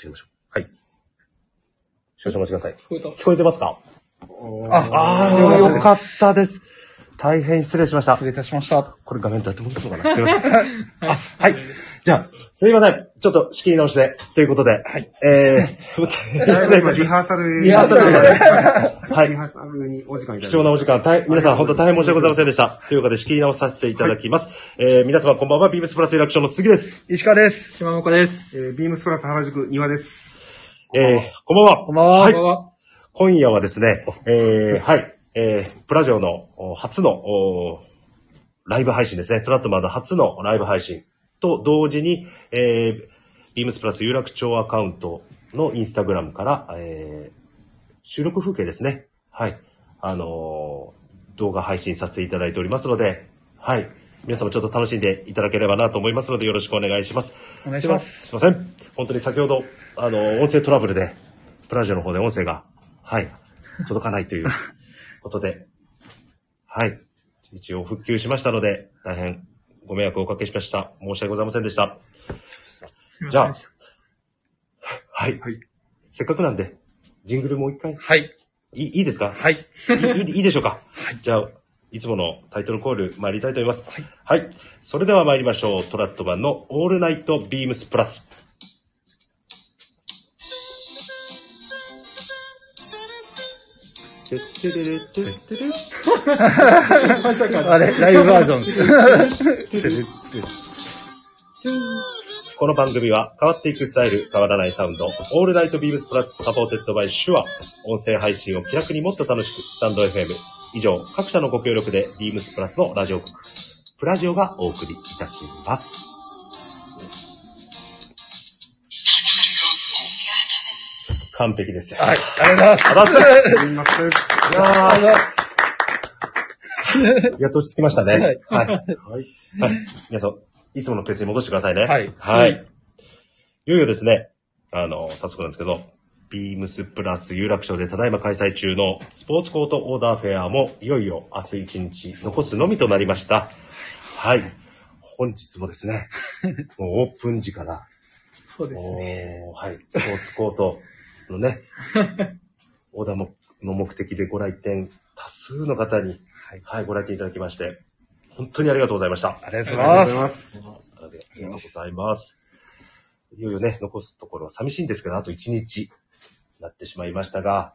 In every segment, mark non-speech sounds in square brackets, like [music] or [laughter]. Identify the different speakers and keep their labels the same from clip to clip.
Speaker 1: 切りましょう。はい。少々お待ちください。
Speaker 2: 聞こえた
Speaker 1: 聞こえてますか？
Speaker 2: あ、
Speaker 1: ああ、よかったです。大変失礼しました
Speaker 2: 失。礼いたしました。
Speaker 1: これ画面どうやって戻すのかなすいません。[laughs] あ、はい。じゃあ、すいません。ちょっと仕切り直しで。ということで。
Speaker 2: はい。
Speaker 1: えー、失礼いたしまし
Speaker 3: リハーサル
Speaker 1: リハーサルでしたねは
Speaker 3: リ
Speaker 1: い。
Speaker 3: ハーサルにお時間いただ
Speaker 1: 貴重なお時間、大皆さん本当大変申し訳ございませんでした。ということで仕切り直させていただきます。えー、皆様こんばんは、ビームスプラスリラクションの杉です。
Speaker 2: 石川です。島岡です。
Speaker 3: えー、ビームスプラス原宿庭です。
Speaker 1: えー、こんばんは。
Speaker 2: こんばんは。
Speaker 1: はい
Speaker 2: こんばんは。
Speaker 1: 今夜はですね、えー、はい、えー、プラジオのお初のおライブ配信ですね。トラットマンの初のライブ配信と同時に、えー、ビームスプラス有楽町アカウントのインスタグラムから、えー、収録風景ですね。はい。あのー動画配信させていただいておりますので、はい。皆様ちょっと楽しんでいただければなと思いますのでよろしくお願いします。
Speaker 2: お願いします。
Speaker 1: すいません。本当に先ほど、あの、音声トラブルで、プラジオの方で音声が、はい、届かないということで、はい。一応復旧しましたので、大変ご迷惑をおかけしました。申し訳ございませんでした。じゃあ、はい。
Speaker 3: はい
Speaker 1: せっかくなんで、ジングルもう一回、
Speaker 2: はい。
Speaker 1: いいいいですか？
Speaker 2: はい。
Speaker 1: いいいいいでしょうか？[laughs] じゃあ、いつものタイトルコール参りたいと思います。はい。それでは参りましょう。 TRADMEN の All Night BEAMS+。てってれれってってれ
Speaker 2: まさか。あれ、ライブバージョン。
Speaker 1: この番組は変わっていくスタイル、変わらないサウンド、 All Night BEAMS+ supported by Shure。音声配信を気楽にもっと楽しく、スタンド FM。以上、各社のご協力でビームスプラスのラジオ局、プラジオがお送りいたします。完璧ですよ。
Speaker 2: はい。ありがとうございます。
Speaker 1: あざっす
Speaker 3: すみません。
Speaker 1: いや
Speaker 2: ありがとうございます。
Speaker 1: ーやっと落ち着きましたね。
Speaker 2: はい
Speaker 1: はい。はい。皆さん、いつものペースに戻してくださいね。
Speaker 2: はい
Speaker 1: はい。いよいよですね、あの、早速なんですけど、ビームスプラス有楽町でただいま開催中のスポーツコートオーダーフェアもいよいよ明日一日残すのみとなりました。はい。本日もですね、[laughs] もうオープン時から、
Speaker 2: そうですね。
Speaker 1: はい。スポーツコートのね、オーダーもの目的でご来店、多数の方に、
Speaker 2: はい。
Speaker 1: はい、ご来店いただきまして、本当にありがとうございました。
Speaker 2: ありがとうございます。
Speaker 1: ありがとうございます。いよいよね、残すところは寂しいんですけど、あと1日なってしまいましたが、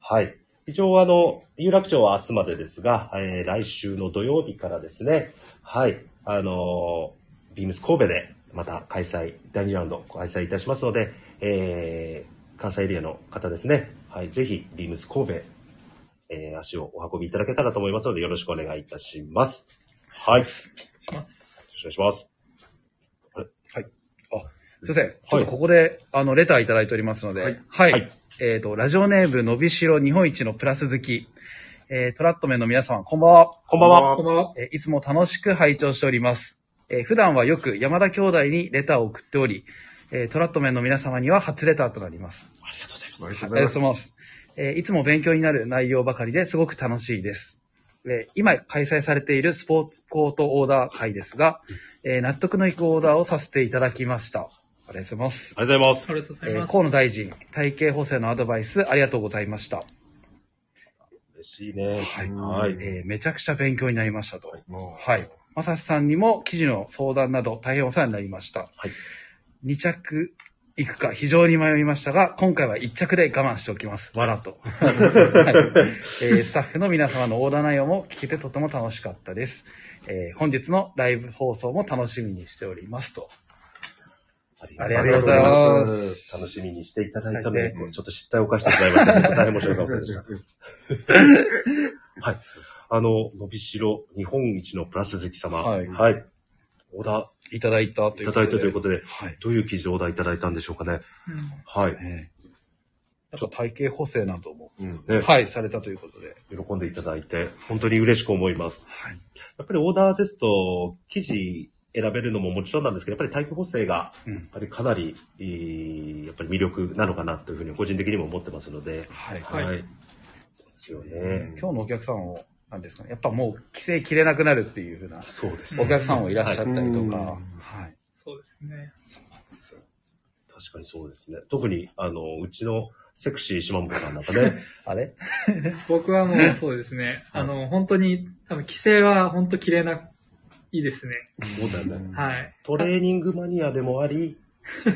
Speaker 2: はい。
Speaker 1: はい。一応、あの、有楽町は明日までですが、えー来週の土曜日からですね、はい、あのービームス神戸でまた開催、第2ラウンド開催いたしますので、えー関西エリアの方ですね、はい、ぜひ、ビームス神戸、えー足をお運びいただけたらと思いますので、よろしくお願いいたします。はい。よろしくお願いします。
Speaker 2: すいません。ちょっとここで、あの、レターいただいておりますので、はい。
Speaker 1: はい
Speaker 2: えっ、と、ラジオネーム、のびしろ日本一のプラス好き、えー、トラットメンの皆様、こんばんは。
Speaker 1: こんばんは。
Speaker 2: こんばんは。えーいつも楽しく拝聴しております。えー普段はよく山田兄弟にレターを送っており、えートラットメンの皆様には初レターとなります。
Speaker 1: ありがとうございます。
Speaker 3: ありがとう
Speaker 2: ございます。えーいつも勉強になる内容ばかりですごく楽しいです。えー今開催されているスポーツコートオーダー会ですが、えー納得のいくオーダーをさせていただきました。ありがとうございます。
Speaker 1: ありがとうございます。
Speaker 4: ありがとうござい
Speaker 2: えー
Speaker 4: ます。
Speaker 2: 河野大臣、体型補正のアドバイスありがとうございました。
Speaker 1: 嬉しいね。
Speaker 2: はい
Speaker 1: はい。
Speaker 2: えーめちゃくちゃ勉強になりましたと。
Speaker 3: も
Speaker 2: はい。まさしさんにも記事の相談など大変お世話になりました。
Speaker 1: はい。
Speaker 2: 2着行くか非常に迷いましたが、今回は1着で我慢しておきます。わらと。[laughs] はいえースタッフの皆様のオーダー内容も聞けてとても楽しかったです。えー本日のライブ放送も楽しみにしておりますと。
Speaker 1: あり
Speaker 2: がとうございます
Speaker 1: 楽しみにしていただいたので、ちょっと失態を犯してしまいましたので、大変申し訳ございませんでした。[laughs] はい。あの、伸びしろ日本一のプラス好き様。
Speaker 2: はい
Speaker 1: はい。オーダ
Speaker 2: いただいたと
Speaker 1: ーいただいたという
Speaker 2: こ
Speaker 1: ことで。
Speaker 2: はい。
Speaker 1: どういう記事でオーダーいただいたんでしょうかね。はい。
Speaker 2: えーなんか体型補正なども、
Speaker 1: うんね、
Speaker 2: はい、されたということで。
Speaker 1: 喜んでいただいて、本当に嬉しく思います。
Speaker 2: はい。
Speaker 1: やっぱりオーダーですと、記事選べるのももちろんなんですけど、やっぱり体育補正が、
Speaker 2: うん
Speaker 1: やっぱりかなり、えーやっぱり魅力なのかなというふうに個人的にも思ってますので、
Speaker 2: はい。
Speaker 1: はい。
Speaker 4: はい
Speaker 1: そうですよね。
Speaker 2: 今日のお客さんを、なんですかね、やっぱもう規制切れなくなるっていうふうな
Speaker 1: そうです
Speaker 2: お客さんもいらっしゃったりとか、
Speaker 3: うん
Speaker 2: はい。
Speaker 4: そうですね。
Speaker 1: 確かにそうですね。特に、あの、うちのセクシー島本さんなんかね、[laughs]
Speaker 2: あれ？
Speaker 4: 僕はもうそうですね。あの、本当に、多分規制は本当切れないですね。
Speaker 1: そうだよね。
Speaker 4: はい。
Speaker 1: トレーニングマニアでもあり、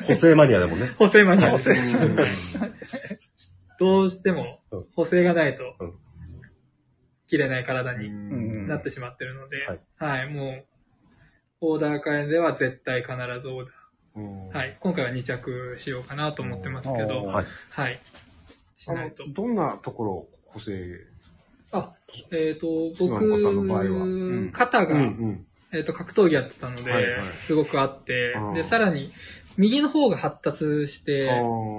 Speaker 1: 補正マニアでもね。[laughs]
Speaker 4: 補正マニアです。[laughs] どうしても
Speaker 1: うん
Speaker 4: 補正がないと
Speaker 1: うん、
Speaker 4: 切れない体に
Speaker 2: うん
Speaker 4: なってしまってるので、
Speaker 1: はい
Speaker 4: はい、もう、オーダー会では絶対必ずオーダー。はい。今回は2着しようかなと思ってますけど、
Speaker 2: うん
Speaker 1: はい。
Speaker 4: はい。し
Speaker 3: あ
Speaker 4: ないと
Speaker 3: の、。どんなところを補正
Speaker 4: あ、えっ、と、
Speaker 3: 島本さんの場合は
Speaker 4: 僕、
Speaker 2: ん
Speaker 4: 肩が、
Speaker 3: ん。
Speaker 4: えっ、と、格闘技やってたので、
Speaker 3: はいはい
Speaker 4: すごくあってで、さらに、右の方が発達して、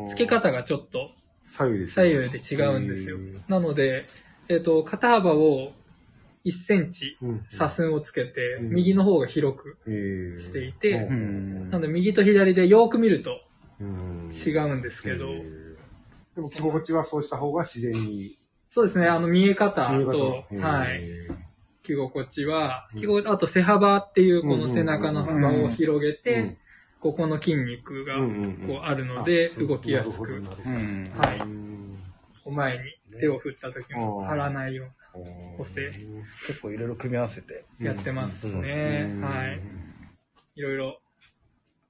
Speaker 4: 付け方がちょっと
Speaker 3: 左右です
Speaker 4: 左右で違うんですよ。なので、えっ、と、肩幅を1センチ
Speaker 3: うん。
Speaker 4: 差寸をつけて、
Speaker 3: うん。
Speaker 4: 右の方が広く
Speaker 3: えー。
Speaker 4: していて、
Speaker 2: うん。
Speaker 4: なので右と左でよーく見ると
Speaker 3: うん。
Speaker 4: 違うんですけど、
Speaker 3: えー。でも着心地はそうした方が自然に
Speaker 4: そうですね、あの見え方と、
Speaker 3: えー
Speaker 4: はい、着心地は、着心地あと背幅っていうこの背中の幅を広げ
Speaker 3: う
Speaker 4: て
Speaker 3: ん、
Speaker 4: ここの筋肉が
Speaker 3: うんうんうん。
Speaker 4: こうあるので、動きやすく、はい
Speaker 3: なるほど。うん。
Speaker 4: 前に手を振った時も張らないよ補正
Speaker 2: 結構いろいろ組み合わせて。
Speaker 4: やってます
Speaker 3: うん
Speaker 4: ね。
Speaker 3: うん
Speaker 4: はい。いろいろ、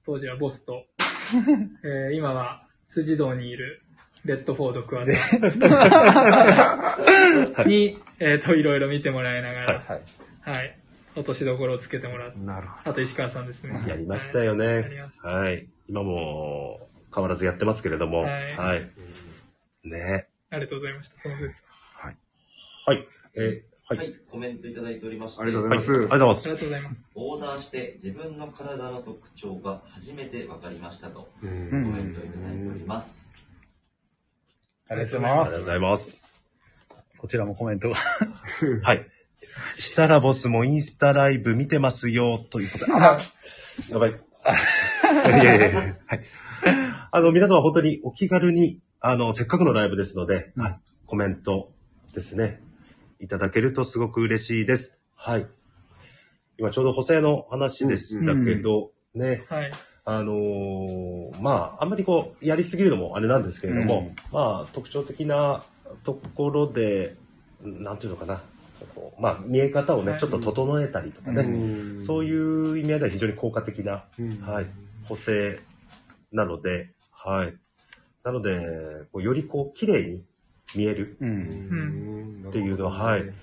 Speaker 4: 当時はボスと、[laughs] えー今は辻堂にいるレッドフォードクワタに、えっ、と、いろいろ見てもらいながら、
Speaker 2: はい。
Speaker 4: はい。落としどころをつけてもらって、
Speaker 3: なるほ
Speaker 4: あと石川さんですね。
Speaker 1: やりましたよ
Speaker 4: はいや
Speaker 1: ね
Speaker 4: りまし。た
Speaker 1: はい。今も変わらずやってますけれども。
Speaker 4: はい
Speaker 1: はい。ね
Speaker 4: ありがとうございました。その説。
Speaker 1: はい。えーはい。
Speaker 5: はい、コメントいただいておりまして、
Speaker 3: ありがとうご
Speaker 1: はい。
Speaker 3: ざいます
Speaker 1: ありがとうございます
Speaker 4: あり。がとうございます。
Speaker 5: オーダーして自分の体の特徴が初めて分かりましたと、
Speaker 3: ど。
Speaker 5: コメントいただいております。
Speaker 2: ありがとうございます。
Speaker 1: ありがとうございます。
Speaker 2: こちらもコメントが。[laughs]
Speaker 1: はい。したらボスもインスタライブ見てますよ、ということで。[laughs] あらやばい。[laughs] いやいやいやはい。あの、皆様本当にお気軽に、あの、せっかくのライブですので、はい。コメントですね。いただけるとすごく嬉しいです。はい。今ちょうど補正の話でしたけど、ね、
Speaker 4: はい。
Speaker 1: あのーまあ、あんまりこう、やりすぎるのもあれなんですけれども、まあ、特徴的なところで、なんていうのかな、こうまあ、見え方をね、
Speaker 4: はい
Speaker 1: ちょっと整えたりとかね、
Speaker 3: うん
Speaker 1: そういう意味合いでは非常に効果的な、
Speaker 3: うん
Speaker 1: はい、補正なので、はい。なので、こうよりこう、綺麗に見える。っていうのははい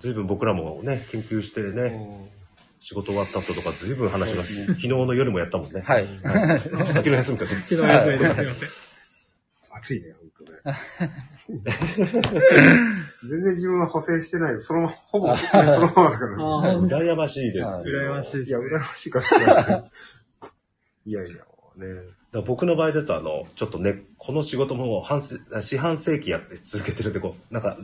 Speaker 1: 随分僕らもね、研究してね、仕事終わった後とか随分話が、
Speaker 2: ね
Speaker 1: 昨日の夜もやったもんね。
Speaker 2: はい。[laughs]
Speaker 1: 昨日休みかしら。
Speaker 4: 昨日休みです。すいません。[laughs]
Speaker 3: 暑いね、本当ね。全然自分は補正してない。そのまま、ほぼ、[laughs] そのままだからね。
Speaker 4: ああ、
Speaker 1: 羨ましいです
Speaker 4: 羨ましい
Speaker 3: いや、羨ましいかしら。いやいや、ね。
Speaker 1: だ僕の場合だと、あの、ちょっとね、この仕事も半世、四半世紀やって続けてるんで、こう、なんか、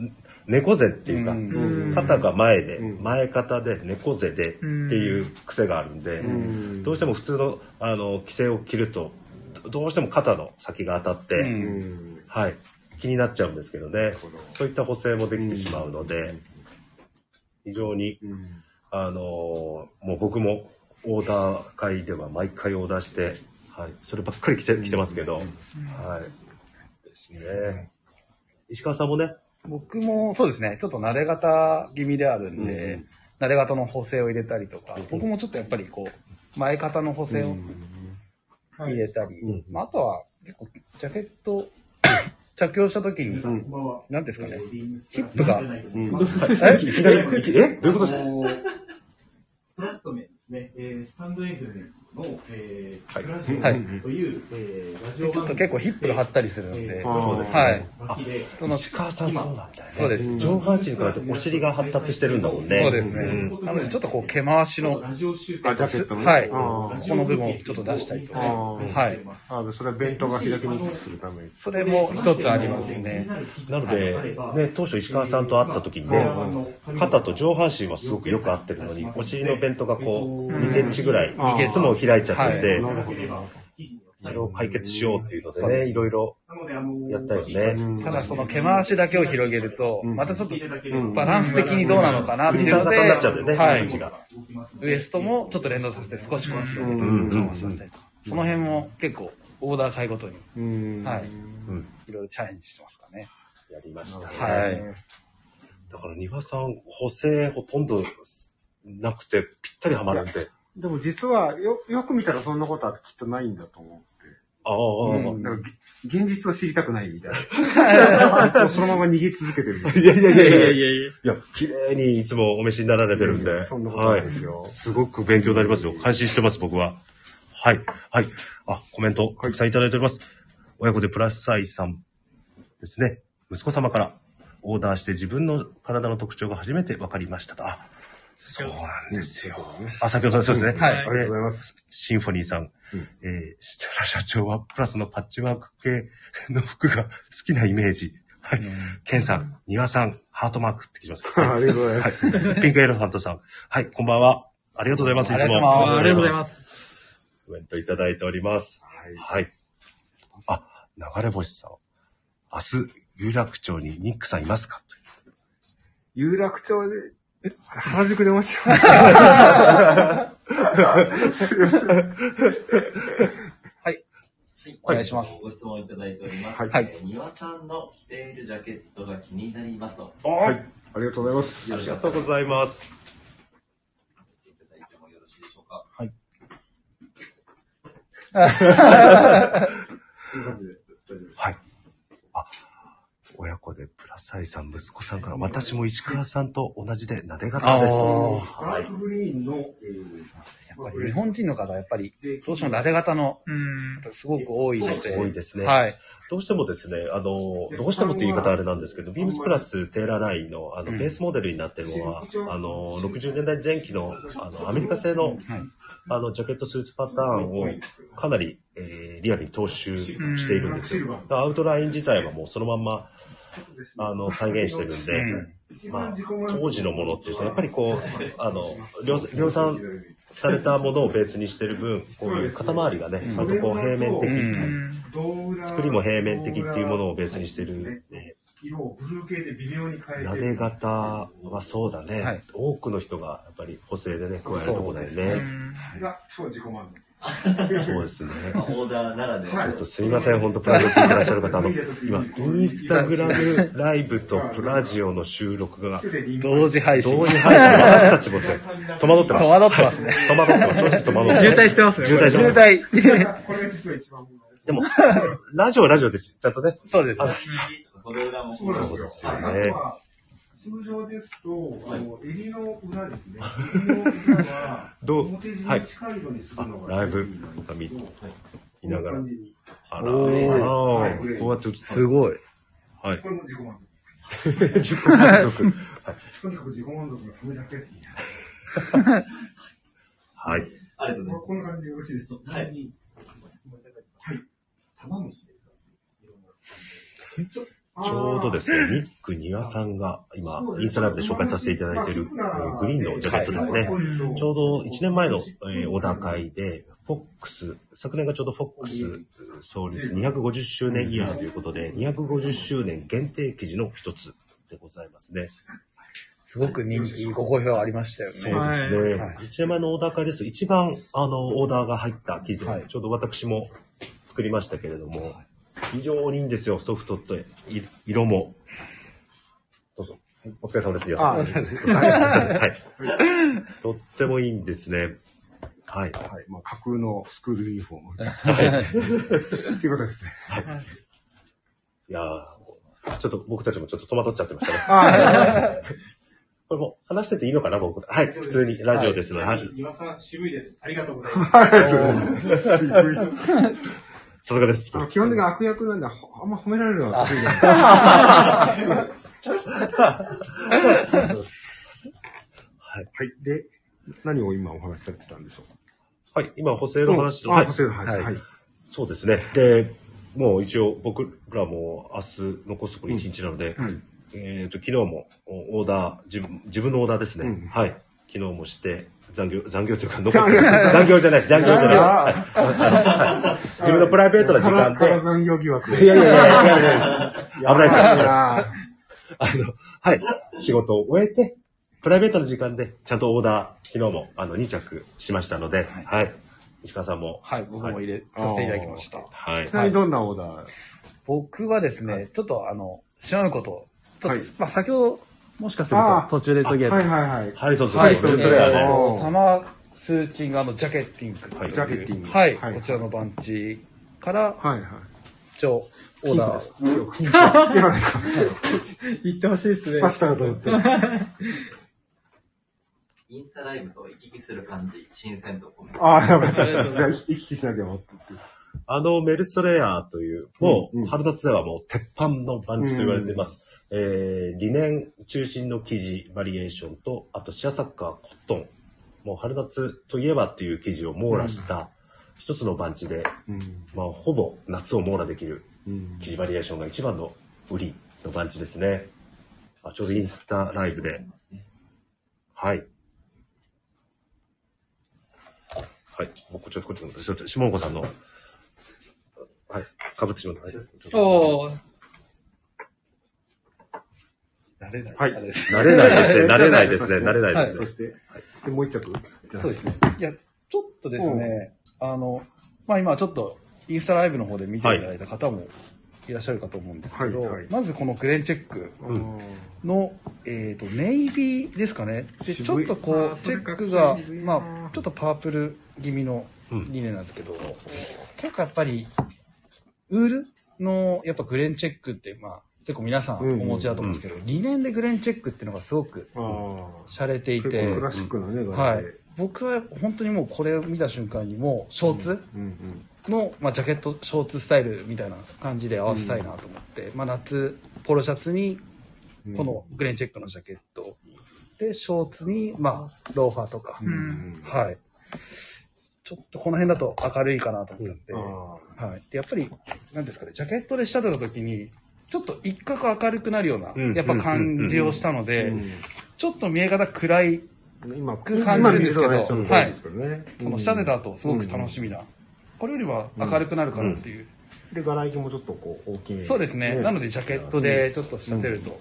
Speaker 1: 猫背っていうか、
Speaker 2: うん。
Speaker 1: 肩が前で、
Speaker 3: うん。
Speaker 1: 前肩で、猫背でっていう癖があるんで、
Speaker 3: ん。
Speaker 1: どうしても普通の、あの、規制を着ると、どどうしても肩の先が当たって。はい、気になっちゃうんですけどね。そういった補正もできてしまうので、非常に、
Speaker 3: うん。
Speaker 1: あのーもう僕もオーダー会では毎回オーダーして、はい、そればっかり着て着てますけど、はい。ですね。石川さんもね、
Speaker 2: 僕もそうですね、ちょっと慣れ型気味であるんで、慣れ型の補正を入れたりとか、僕もちょっとやっぱりこう、前型の補正を入れたり、
Speaker 1: うん
Speaker 2: まあ、あとは結構ジャケット [laughs] 着用した時に、
Speaker 3: ん
Speaker 2: 何ですかね、ヒップが、
Speaker 3: うん。[laughs]
Speaker 2: え？
Speaker 1: どういうことですか？
Speaker 6: あのトラットメンですね、えー、スタンド FM の、えー、
Speaker 1: はい。
Speaker 6: ラジオ
Speaker 2: はい。
Speaker 6: という、えー、ラジオ
Speaker 2: ちょっと結構ヒップが張ったりするので、
Speaker 6: えー
Speaker 3: そうです
Speaker 1: ね。
Speaker 2: はい。その
Speaker 1: 石川さんそうなんだよね。
Speaker 2: そうです。
Speaker 1: 上半身からお尻が発達してるんだもんね。
Speaker 2: そうですね。
Speaker 1: うん。
Speaker 2: なのでちょっとこう毛回しの、
Speaker 6: ラジオ集
Speaker 3: あ、ジャケットのね
Speaker 2: はい。この部分をちょっと出したりと。かはい。
Speaker 3: あ、それは弁当が開きにくくするために。
Speaker 2: それも一つありますね。
Speaker 1: なので、ね、当初石川さんと会った時にね、肩と上半身はすごくよく合ってるのに、お尻のベントがこう、2センチぐらい、いつも開いちゃってて。それを解決しようっていうのでね、いろいろやったよね。
Speaker 3: うん
Speaker 2: ただその毛回しだけを広げると、
Speaker 3: ん
Speaker 2: またちょっと
Speaker 3: ん
Speaker 2: バランス的にどうなのかなっていうので、はい。ウエストもちょっと連動させて少しこう広げて
Speaker 3: うん
Speaker 2: 緩和させたりとか。その辺も結構オーダー買いごとに、
Speaker 3: うん。
Speaker 2: はい
Speaker 1: うん。
Speaker 2: いろいろチャレンジしてますかね。
Speaker 1: やりましたね。
Speaker 2: はい
Speaker 1: だから、庭さん、補正ほとんどなくて、ぴったりはまるんで。
Speaker 3: でも実は、よ、よく見たらそんなことはきっとないんだと思って。
Speaker 1: ああ、
Speaker 2: うん
Speaker 3: なんか、げ現実を知りたくないみたいな。[laughs] そのまま逃げ続けてるい
Speaker 1: いやいやいやいやいや。
Speaker 4: いやいや。
Speaker 1: いや、綺麗にいつもお召しになられてるんで。
Speaker 3: そんなこと
Speaker 1: は
Speaker 3: ないいですよ。
Speaker 1: すごく勉強になりますよ。感心してます、僕は。はい。はい。あ、コメント、たくさんいただいております。親子でプラスサイさんですね。息子様からオーダーして自分の体の特徴が初めて分かりましたと。あ、そうなんですよ。あ、先ほどのそうですね。
Speaker 2: はい
Speaker 3: ありがとうございます。
Speaker 1: シンフォニーさん。えー、設楽社長はプラスのパッチワーク系の服が好きなイメージ。はい。ケンさん、ニワさん、ハートマークってきます。[laughs]
Speaker 3: ありがとうございます。
Speaker 1: はい。ピンクエレファントさん。はい、こんばんは。ありがとうございます。いつも。
Speaker 2: ありがとうございます。
Speaker 1: コメントいただいております。
Speaker 3: はい。
Speaker 1: はい。あ、流れ星さん。明日、有楽町にニックさんいますか？と
Speaker 3: 有楽町で、原宿でお待ちしてます。すいません。
Speaker 2: はい。お願いします。
Speaker 5: ご質問いただいております。
Speaker 3: はい
Speaker 2: はい
Speaker 5: えー庭さんの着ているジャケットが気になりますと。
Speaker 3: はい。ありがとうございます。
Speaker 1: ありがとうございます。
Speaker 5: いただいてもよろしいでしょうか？
Speaker 1: はい。あ、親子でプラスサイさん、息子さんから、私も石川さんと同じで、なで型ですと。
Speaker 3: ダークグリーンの、えー
Speaker 2: やっぱり日本人の方はやっぱり、どうしてもラテ型の、
Speaker 4: うん。
Speaker 2: すごく多いので。
Speaker 1: 多いですね。
Speaker 2: はい。
Speaker 1: どうしてもですね、あの、どうしてもっていう言い方あれなんですけど、ビームスプラステーラーラインの、あの、
Speaker 2: うん
Speaker 1: ベースモデルになってるのは、あの、60年代前期の、あの、アメリカ製の、あの、ジャケットスーツパターンを、かなり、えーリアルに踏襲しているんですよ。アウトライン自体はもうそのまんま、あの、再現してるんで、まあ、当時のものっていうと、やっぱりこう、あの、量量産されたものをベースにしてる分、こういう肩周りがね、あとこう平面的、
Speaker 2: うん
Speaker 1: 作りも平面的っていうものをベースにしてるんで、
Speaker 3: 色をブルー系で微妙に変えて。
Speaker 1: なで型はそうだね、
Speaker 2: はい。
Speaker 1: 多くの人がやっぱり補正でね、加えるとこだよ
Speaker 2: そう
Speaker 1: ね。
Speaker 3: が超自己満足。
Speaker 1: そうですね。
Speaker 5: まあオーダーならでは。
Speaker 1: ちょっとすみません、本当プラジオ聞いてらっしゃる方、あの、今、インスタグラムライブとプラジオの収録が、
Speaker 2: 同時配信。
Speaker 1: 同時配信、私たちもね、[laughs] 戸惑ってます。
Speaker 2: 戸惑ってますね。
Speaker 1: 戸惑ってます。正直戸惑ってます。
Speaker 4: 渋滞してますね
Speaker 1: 渋滞してます。
Speaker 2: 渋滞。
Speaker 3: これが実は一番問題。
Speaker 1: でも、ラジオはラジオですし、ちゃんとね。
Speaker 2: そうですね。
Speaker 5: 袖裏も。
Speaker 1: そうですよ
Speaker 3: あ
Speaker 1: ね
Speaker 3: 通常ですと、あの、襟の裏ですね。[laughs] 襟の裏は、
Speaker 1: どう
Speaker 3: 表地近いのにするのが、
Speaker 1: あライブながらあら、こうやって映
Speaker 2: すごい。
Speaker 1: はい。
Speaker 3: これも自己満
Speaker 1: 自己満足。
Speaker 3: 足。[laughs] とにかく自己満足のためだけでいい
Speaker 1: はい。
Speaker 5: ありがとうございま
Speaker 3: こんな感じでよろしいでしょうか。
Speaker 5: はい
Speaker 3: はい。玉虫ですか？
Speaker 1: ちょうどですね、ニック・ニワさんが今、インスタライブで紹介させていただいている、えーグリーンのジャケットですね。ちょうど1年前の、えーオーダー会で、フォックス、昨年がちょうどフォックス創立250周年イヤーということで、250周年限定記事の一つでございますね。
Speaker 2: すごく人気、ご好評ありましたよね。
Speaker 1: そうですね。
Speaker 2: はい。
Speaker 1: 1年前のオーダー会ですと、一番、あの、オーダーが入った記事で、
Speaker 2: はい。
Speaker 1: ちょうど私も作りましたけれども、非常にいいんですよ、ソフトとい色も。どうぞ。お疲れ様です。皆さん
Speaker 3: あ
Speaker 1: はい。とってもいいんですね。はい。
Speaker 3: はい。まあ、架空のスクールユニフォーム。ということですね。
Speaker 1: いやーちょっと僕たちもちょっと戸惑っちゃってましたね。
Speaker 3: あ
Speaker 1: これもう話してていいのかな、僕。はい。普通にラジオですので。はい。
Speaker 6: 岩さん、渋いです。ありがとうございます。
Speaker 3: ありがとうございます。[laughs] 渋い
Speaker 1: さすがです。
Speaker 3: 基本的に悪役なんで、ほあんま褒められるのは得意じゃない。
Speaker 1: はい。
Speaker 3: はい。で、何を今お話しされてたんでしょうか？
Speaker 1: はい。今、補正の話の、
Speaker 3: あ、
Speaker 1: はい
Speaker 3: 補正の話。
Speaker 2: はい
Speaker 3: はい。
Speaker 1: そうですね。で、もう一応僕らも明日残すところ1日なので、
Speaker 3: うん
Speaker 1: えっ、と、昨日もおオーダー、自分、自分のオーダーですね。
Speaker 3: うん
Speaker 1: はい。昨日もして、残業、残業というか、[laughs] 残ってます残業じゃないです。残業じゃないです。自分のプライベートな時間で。
Speaker 3: 空残業疑惑。
Speaker 1: いやいやいや、違う違う。危ないですよ。あの、はい。仕事を終えて、プライベートの時間で、ちゃんとオーダー、昨日も、あの、2着しましたので、はい。石川さんも。
Speaker 2: はい、僕も入れさせていただきました。
Speaker 1: はい
Speaker 3: ち。なみにどんなオーダー？
Speaker 2: 僕はですね、ちょっとあの、知らぬこと、ちょっと、
Speaker 3: はい
Speaker 2: まあ先ほど、もしかすると途中で途切れた。
Speaker 3: はいはいはい。
Speaker 1: ハリソンズ
Speaker 2: はい、
Speaker 1: それそれはね。
Speaker 2: えーとサマースーチングジャケッティング。
Speaker 1: はい
Speaker 3: ジャケッティング
Speaker 2: はい、
Speaker 3: はい
Speaker 2: こちらのバンチから、
Speaker 3: はいはい。
Speaker 2: 一応、オーダー。
Speaker 3: ピンク。いや、なんか、
Speaker 4: 言ってほしいですね。
Speaker 3: スパスタだと思って。
Speaker 5: インスタライブと行き来する感じ、新鮮とコメント。
Speaker 3: ああ、よかったです。じゃあ、行き来しなきゃ思って。
Speaker 1: あの、メルソレアという、もう、
Speaker 3: うんうん
Speaker 1: 春夏ではもう鉄板のバンチと言われています。えー、理念中心の生地バリエーションと、あとシアサッカー、コットン。もう春夏といえばっていう生地を網羅した一つのバンチで、
Speaker 3: うん。
Speaker 1: まあ、ほぼ夏を網羅できる
Speaker 3: うん
Speaker 1: 生地バリエーションが一番の売りのバンチですね。あちょうどインスタライブで。はい。はい。もうこっち、こっち、ちょっと、下子さんの、はい。かぶってしまった。はい
Speaker 4: おー
Speaker 2: 慣れない。
Speaker 3: はい。
Speaker 1: 慣れないですね。慣れないですね。[laughs] 慣れないですね。
Speaker 3: そして、でもう一着。
Speaker 2: そうですね。いや、ちょっとですね、あの、まあ今ちょっとインスタライブの方で見ていただいた方もいらっしゃるかと思うんですけど、まずこのグレンチェック
Speaker 1: うん。
Speaker 2: の、えっ、と、ネイビーですかね。で、ちょっとこう、チェックがまあ、ちょっとパープル気味の
Speaker 1: うん。
Speaker 2: リネンなんですけど、結構やっぱり、ウールの、やっぱグレンチェックって、まあ、結構皆さんお持ちだと思うんですけど、リネンでグレンチェックっていうのがすごく。洒落ていて
Speaker 3: ク、ラシックなね、
Speaker 2: はい。僕は本当にもうこれを見た瞬間にもうショーツ
Speaker 3: うん
Speaker 2: の、まあ、ジャケットショーツスタイルみたいな感じで合わせたいなと思って、まあ、夏ポロシャツに
Speaker 3: うん。
Speaker 2: このグレンチェックのジャケットでショーツにまあローファーとか。はい。ちょっとこの辺だと明るいかなと思って、
Speaker 3: あ
Speaker 2: はい、でやっぱりなんですかねジャケットで仕立てた時にちょっと一角明るくなるような、
Speaker 1: うん
Speaker 2: やっぱ感じをしたの
Speaker 3: あ。
Speaker 2: で、
Speaker 3: うん
Speaker 2: ちょっと見え方暗い
Speaker 3: 今、
Speaker 2: く感じるんですけど
Speaker 3: 今見るとねちょっと怖いですけどね。
Speaker 2: その仕立てた後すごく楽しみな、これよりは明るくなるかなっていう、
Speaker 3: で、柄行きもちょっとこう、大きい。
Speaker 2: そうですね。なのでジャケットでちょっと仕立てると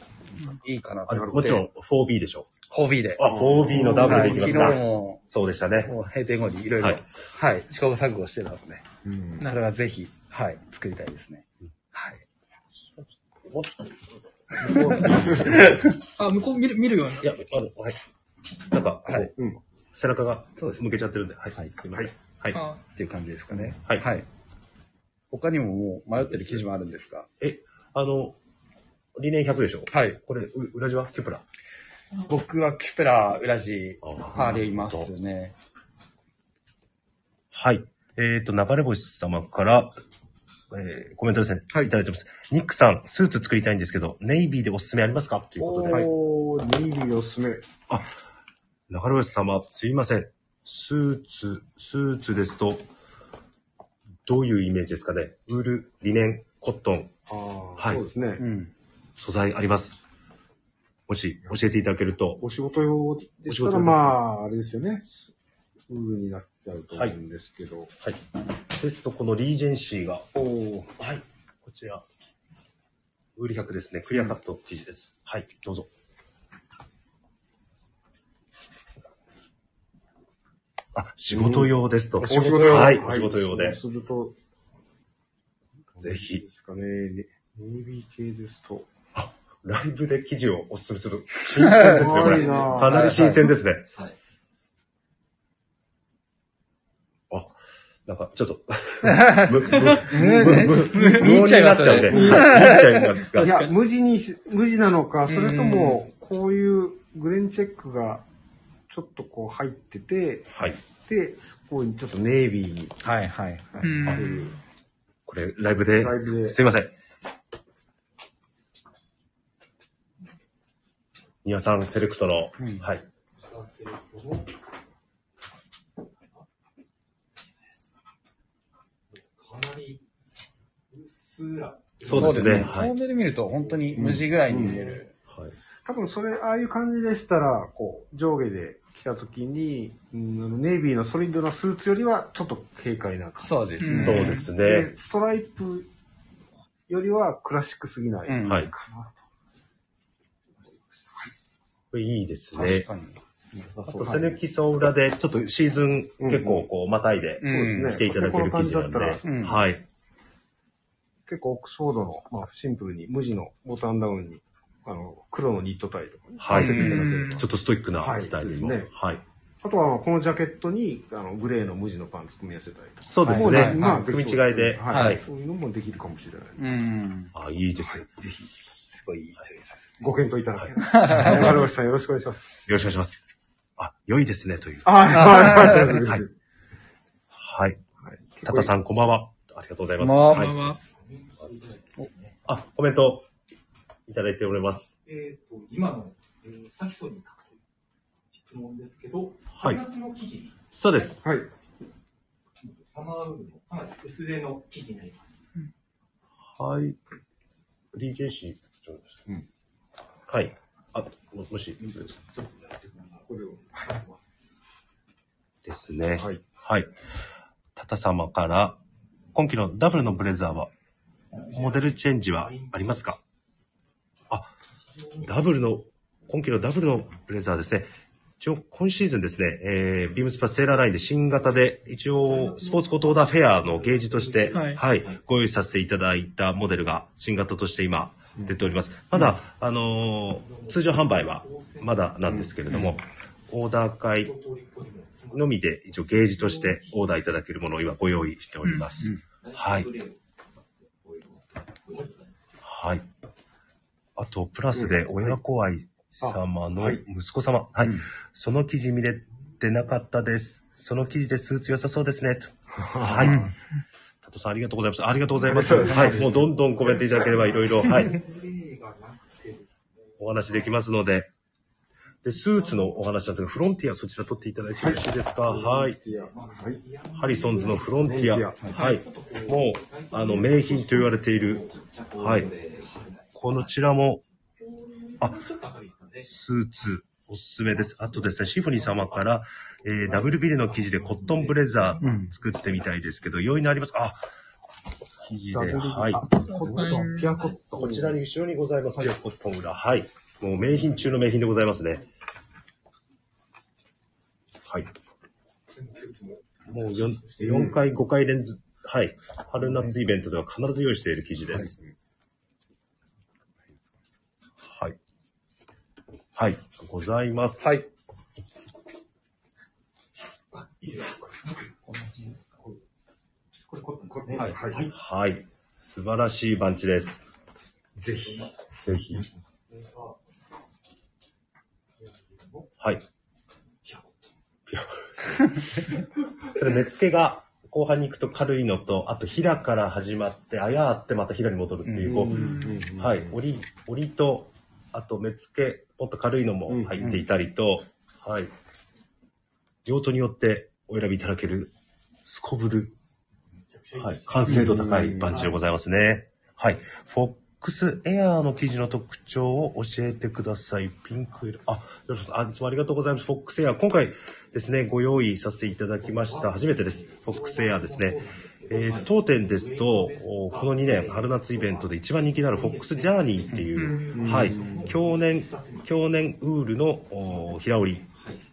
Speaker 2: いいかなと
Speaker 1: あ
Speaker 2: 思って、
Speaker 1: もちろん 4B でしょ
Speaker 2: ？4B で。
Speaker 1: あ、4B のダブルでいきますか。
Speaker 2: はい。昨日も
Speaker 1: そうでしたね。
Speaker 2: もう閉店後にいろいろ
Speaker 1: は
Speaker 2: はい。い、試行錯誤してたので。
Speaker 3: うん。
Speaker 2: それはぜひはい。作りたいですね、はい [laughs]
Speaker 4: あ、向こう見る、見るように。
Speaker 1: いや、あの、はい。なんか、
Speaker 2: はい
Speaker 3: うん
Speaker 1: 背中が
Speaker 2: そうです
Speaker 1: 向けちゃってるんで、はい。
Speaker 2: はい
Speaker 1: すいません。はい。
Speaker 4: あ
Speaker 2: っていう感じですかね
Speaker 1: はい
Speaker 2: 他にももう迷ってる記事もあるんですが
Speaker 1: え、あの、理念100でしょ？
Speaker 2: はい
Speaker 1: これ、う裏地は？キュプラ？
Speaker 2: 僕はキュプラ裏地
Speaker 1: あ
Speaker 2: ありますね
Speaker 1: はい。えっ、と、流れ星様から、えーコメントですね。
Speaker 2: はい
Speaker 1: いただいてます。ニックさん、スーツ作りたいんですけど、ネイビーでおすすめありますか？ということで。
Speaker 3: おー、ネイビーおすすめ。
Speaker 1: 流れ星様、すいません。スーツ、スーツですと、どういうイメージですかね？ウール、リネン、コットン、
Speaker 3: ああ、
Speaker 1: はい
Speaker 3: そうですね。
Speaker 2: うん
Speaker 1: 素材あります。もし、教えていただけると。
Speaker 3: お仕事用でしたら、
Speaker 1: お仕事用ですか？
Speaker 3: まあ、あれですよね。ウールになっちゃうと思うんですけど。
Speaker 1: はい。ですと、このリージェンシーが、
Speaker 3: おお
Speaker 1: はい。こちら、ウール100ですね。クリアカット生地です。はい、どうぞ。あ、仕事用ですと。
Speaker 3: お仕事用
Speaker 1: はい、お仕事用で。
Speaker 3: そうすると、
Speaker 1: ぜひ
Speaker 3: ですかね。ネネイビー系ですと。
Speaker 1: ライブで生地をおすすめする。新鮮ですね、これ。かなり新鮮ですね。
Speaker 5: はい。
Speaker 1: なんか、ちょっと、[laughs] む、む、む、む、無音になっちゃうんで、はい見入っちゃいますが
Speaker 3: い。や、無地にし、無地なのか、それとも、こういうグレンチェックが、ちょっとこう入ってて、
Speaker 1: はい。
Speaker 3: で、そこにちょっとネイビーに
Speaker 2: はいはいはい。
Speaker 1: これ、ライブで
Speaker 3: ライブで、
Speaker 1: すいません。ニアさんセレクトの、
Speaker 2: うん
Speaker 1: はい。
Speaker 6: かなり、うっすら。
Speaker 1: そうですね。
Speaker 2: 遠
Speaker 1: はい。
Speaker 2: 目で見ると本当に無地ぐらいに見える。
Speaker 1: はい。
Speaker 3: 多分それ、ああいう感じでしたら、こう、上下で来た時に、うん、あのネイビーのソリッドなスーツよりは、ちょっと軽快な感じ。
Speaker 2: そうですね。
Speaker 1: そうですね。
Speaker 3: で、ストライプよりはクラシックすぎない
Speaker 2: うん
Speaker 3: 感じかな。
Speaker 1: これいいですね
Speaker 2: 確。かに。
Speaker 1: あと、セネキソ裏で、ちょっとシーズン結構こう、またいで。来ていただける記事なんで、
Speaker 2: うん
Speaker 1: はい。
Speaker 3: 結構オックスフォードの、まあ、シンプルに無地のボタンダウンに、あの、黒のニットタイとかね、
Speaker 1: はい
Speaker 3: 合わせていただければ
Speaker 1: ちょっとストイックなスタイルにも。
Speaker 3: は
Speaker 1: はいい。
Speaker 3: あとは、このジャケットに、あの、グレーの無地のパンツ組み合わせたりとか。
Speaker 1: そうですね。
Speaker 2: はい
Speaker 3: まあ、
Speaker 1: 組み違いで。
Speaker 3: はい、
Speaker 1: はい。
Speaker 3: そういうのもできるかもしれない。
Speaker 2: うん。
Speaker 1: あ、いいです。よ
Speaker 3: ぜひ、
Speaker 2: すごいいいチョイスです。
Speaker 3: ご検討いただければ。丸星さんよろしくお願いします。
Speaker 1: ろしくお願いします。あ、良いですね、という。
Speaker 3: はい、はい、はい、
Speaker 1: はいはい。
Speaker 3: はい。
Speaker 1: タタさん、こんばんは。ありがとうございます。
Speaker 2: こんばんは。
Speaker 1: あ、コメントいただいております。
Speaker 6: えっ、と、今の、えー、サキソに書質問ですけど、
Speaker 1: はい
Speaker 6: 春夏の生地、
Speaker 1: そうです。
Speaker 3: はい。
Speaker 6: サマーウールのかなり薄手の生地になります。
Speaker 1: はい。DJC。
Speaker 3: うん
Speaker 1: はい。あ、ももし、
Speaker 3: これを。
Speaker 1: ですね。
Speaker 3: はい。
Speaker 1: はい。タタ様から、今期のダブルのブレザーは、モデルチェンジはありますか？あ、ダブルの、今期のダブルのブレザーですね。一応、今シーズンですね、えー、ビームスパスセーラーラインで新型で、一応、スポーツコートオーダーフェアのゲージとして、
Speaker 4: はい
Speaker 1: ご用意させていただいたモデルが新型として今、出ております。まだ、あのー通常販売はまだなんですけれども、オーダー会のみで一応ゲージとしてオーダーいただけるものを今ご用意しております。はい。はい。あと、プラスで親子愛様の
Speaker 3: はい
Speaker 1: 息子様。はい。
Speaker 2: うん
Speaker 1: その記事見れてなかったです。その記事でスーツ良さそうですね。と。[laughs] はい。タトさんありがとうございます。ありがとうございます。
Speaker 3: ありがとうございます
Speaker 1: はい。もうどんどんコメントいただければいろいろ、はい。お話できますので。で、スーツのお話なんですが、フロンティアそちら取っていただいてよろしいですか？はい。ハリソンズのフロンティア。はい。もう、あの、名品と言われている。はい。こちらも、あ、スーツ、おすすめです。あとですね、シフォニー様から、えー、ダブルビルの生地でコットンブレザー作ってみたいですけど、良いのありますか？あ、生地で、はい。
Speaker 3: コットン、ピアコットン。
Speaker 1: こちらに後ろにございます。ピアコットン裏。はい。もう名品中の名品でございますね。はい。もう 4, 4回、5回連続、はい。春夏イベントでは必ず用意している記事です。はい。はい。ございます。
Speaker 2: はい。はい
Speaker 3: はい。
Speaker 1: はい。素晴らしいバンチです。
Speaker 3: ぜひ。
Speaker 1: ぜひ。はい。[laughs] それ、目付けが後半に行くと軽いのと、あと、平から始まって、あやーってまた平に戻るっていう、こう、はい。折り、折りと、あと、目付け、もっと軽いのも入っていたりと、はい。用途によってお選びいただける、すこぶる、はい。完成度高いバンチでございますね。はい。フォックスエアーの生地の特徴を教えてください。ピンク色。あ、よろしくあ、いつもありがとうございます。フォックスエアー。今回ですね、ご用意させていただきました。初めてです。フォックスエアーですね。えー当店ですと、おこの2年、春夏イベントで一番人気のあるフォックスジャーニーっていう、はい、去年、去年ウールのお平織り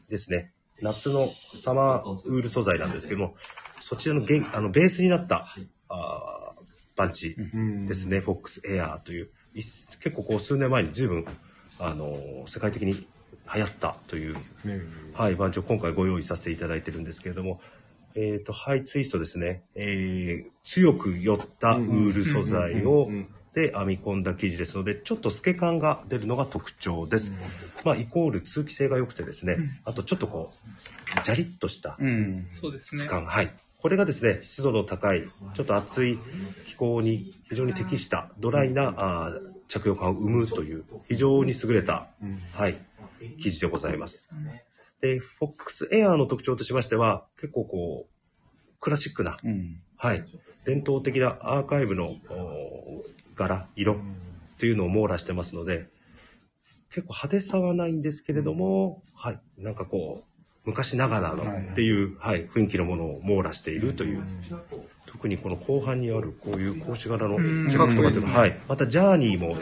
Speaker 1: ですね。夏のサマーウール素材なんですけども、そちらの原あのベースになった、あーバンチですね、フォックスエアーという、い結構こう数年前に随分、あのー世界的に流行ったという、はい、バンチを今回ご用意させていただいてるんですけれども、えっ、と、ハイツイストですね、えー強く寄ったウール素材を、で編み込んだ生地ですので、ちょっと透け感が出るのが特徴です。まあ、イコール通気性が良くてですね、あとちょっとこう、ジャリッとした
Speaker 2: うん。
Speaker 4: そうですね。
Speaker 1: 質感。はい。これがですね、湿度の高い、ちょっと暑い気候に非常に適したドライなあー着用感を生むという非常に優れた、はい、生地でございます。で、フォックスエアーの特徴としましては、結構こう、クラシックな、
Speaker 2: うん。
Speaker 1: はい、伝統的なアーカイブのお柄、色というのを網羅してますので、結構派手さはないんですけれども、はい、なんかこう、昔ながらのっていう、はい、雰囲気のものを網羅しているという、特にこの後半にあるこういう格子柄のチェックとかっていうのは、はい、またジャーニーも、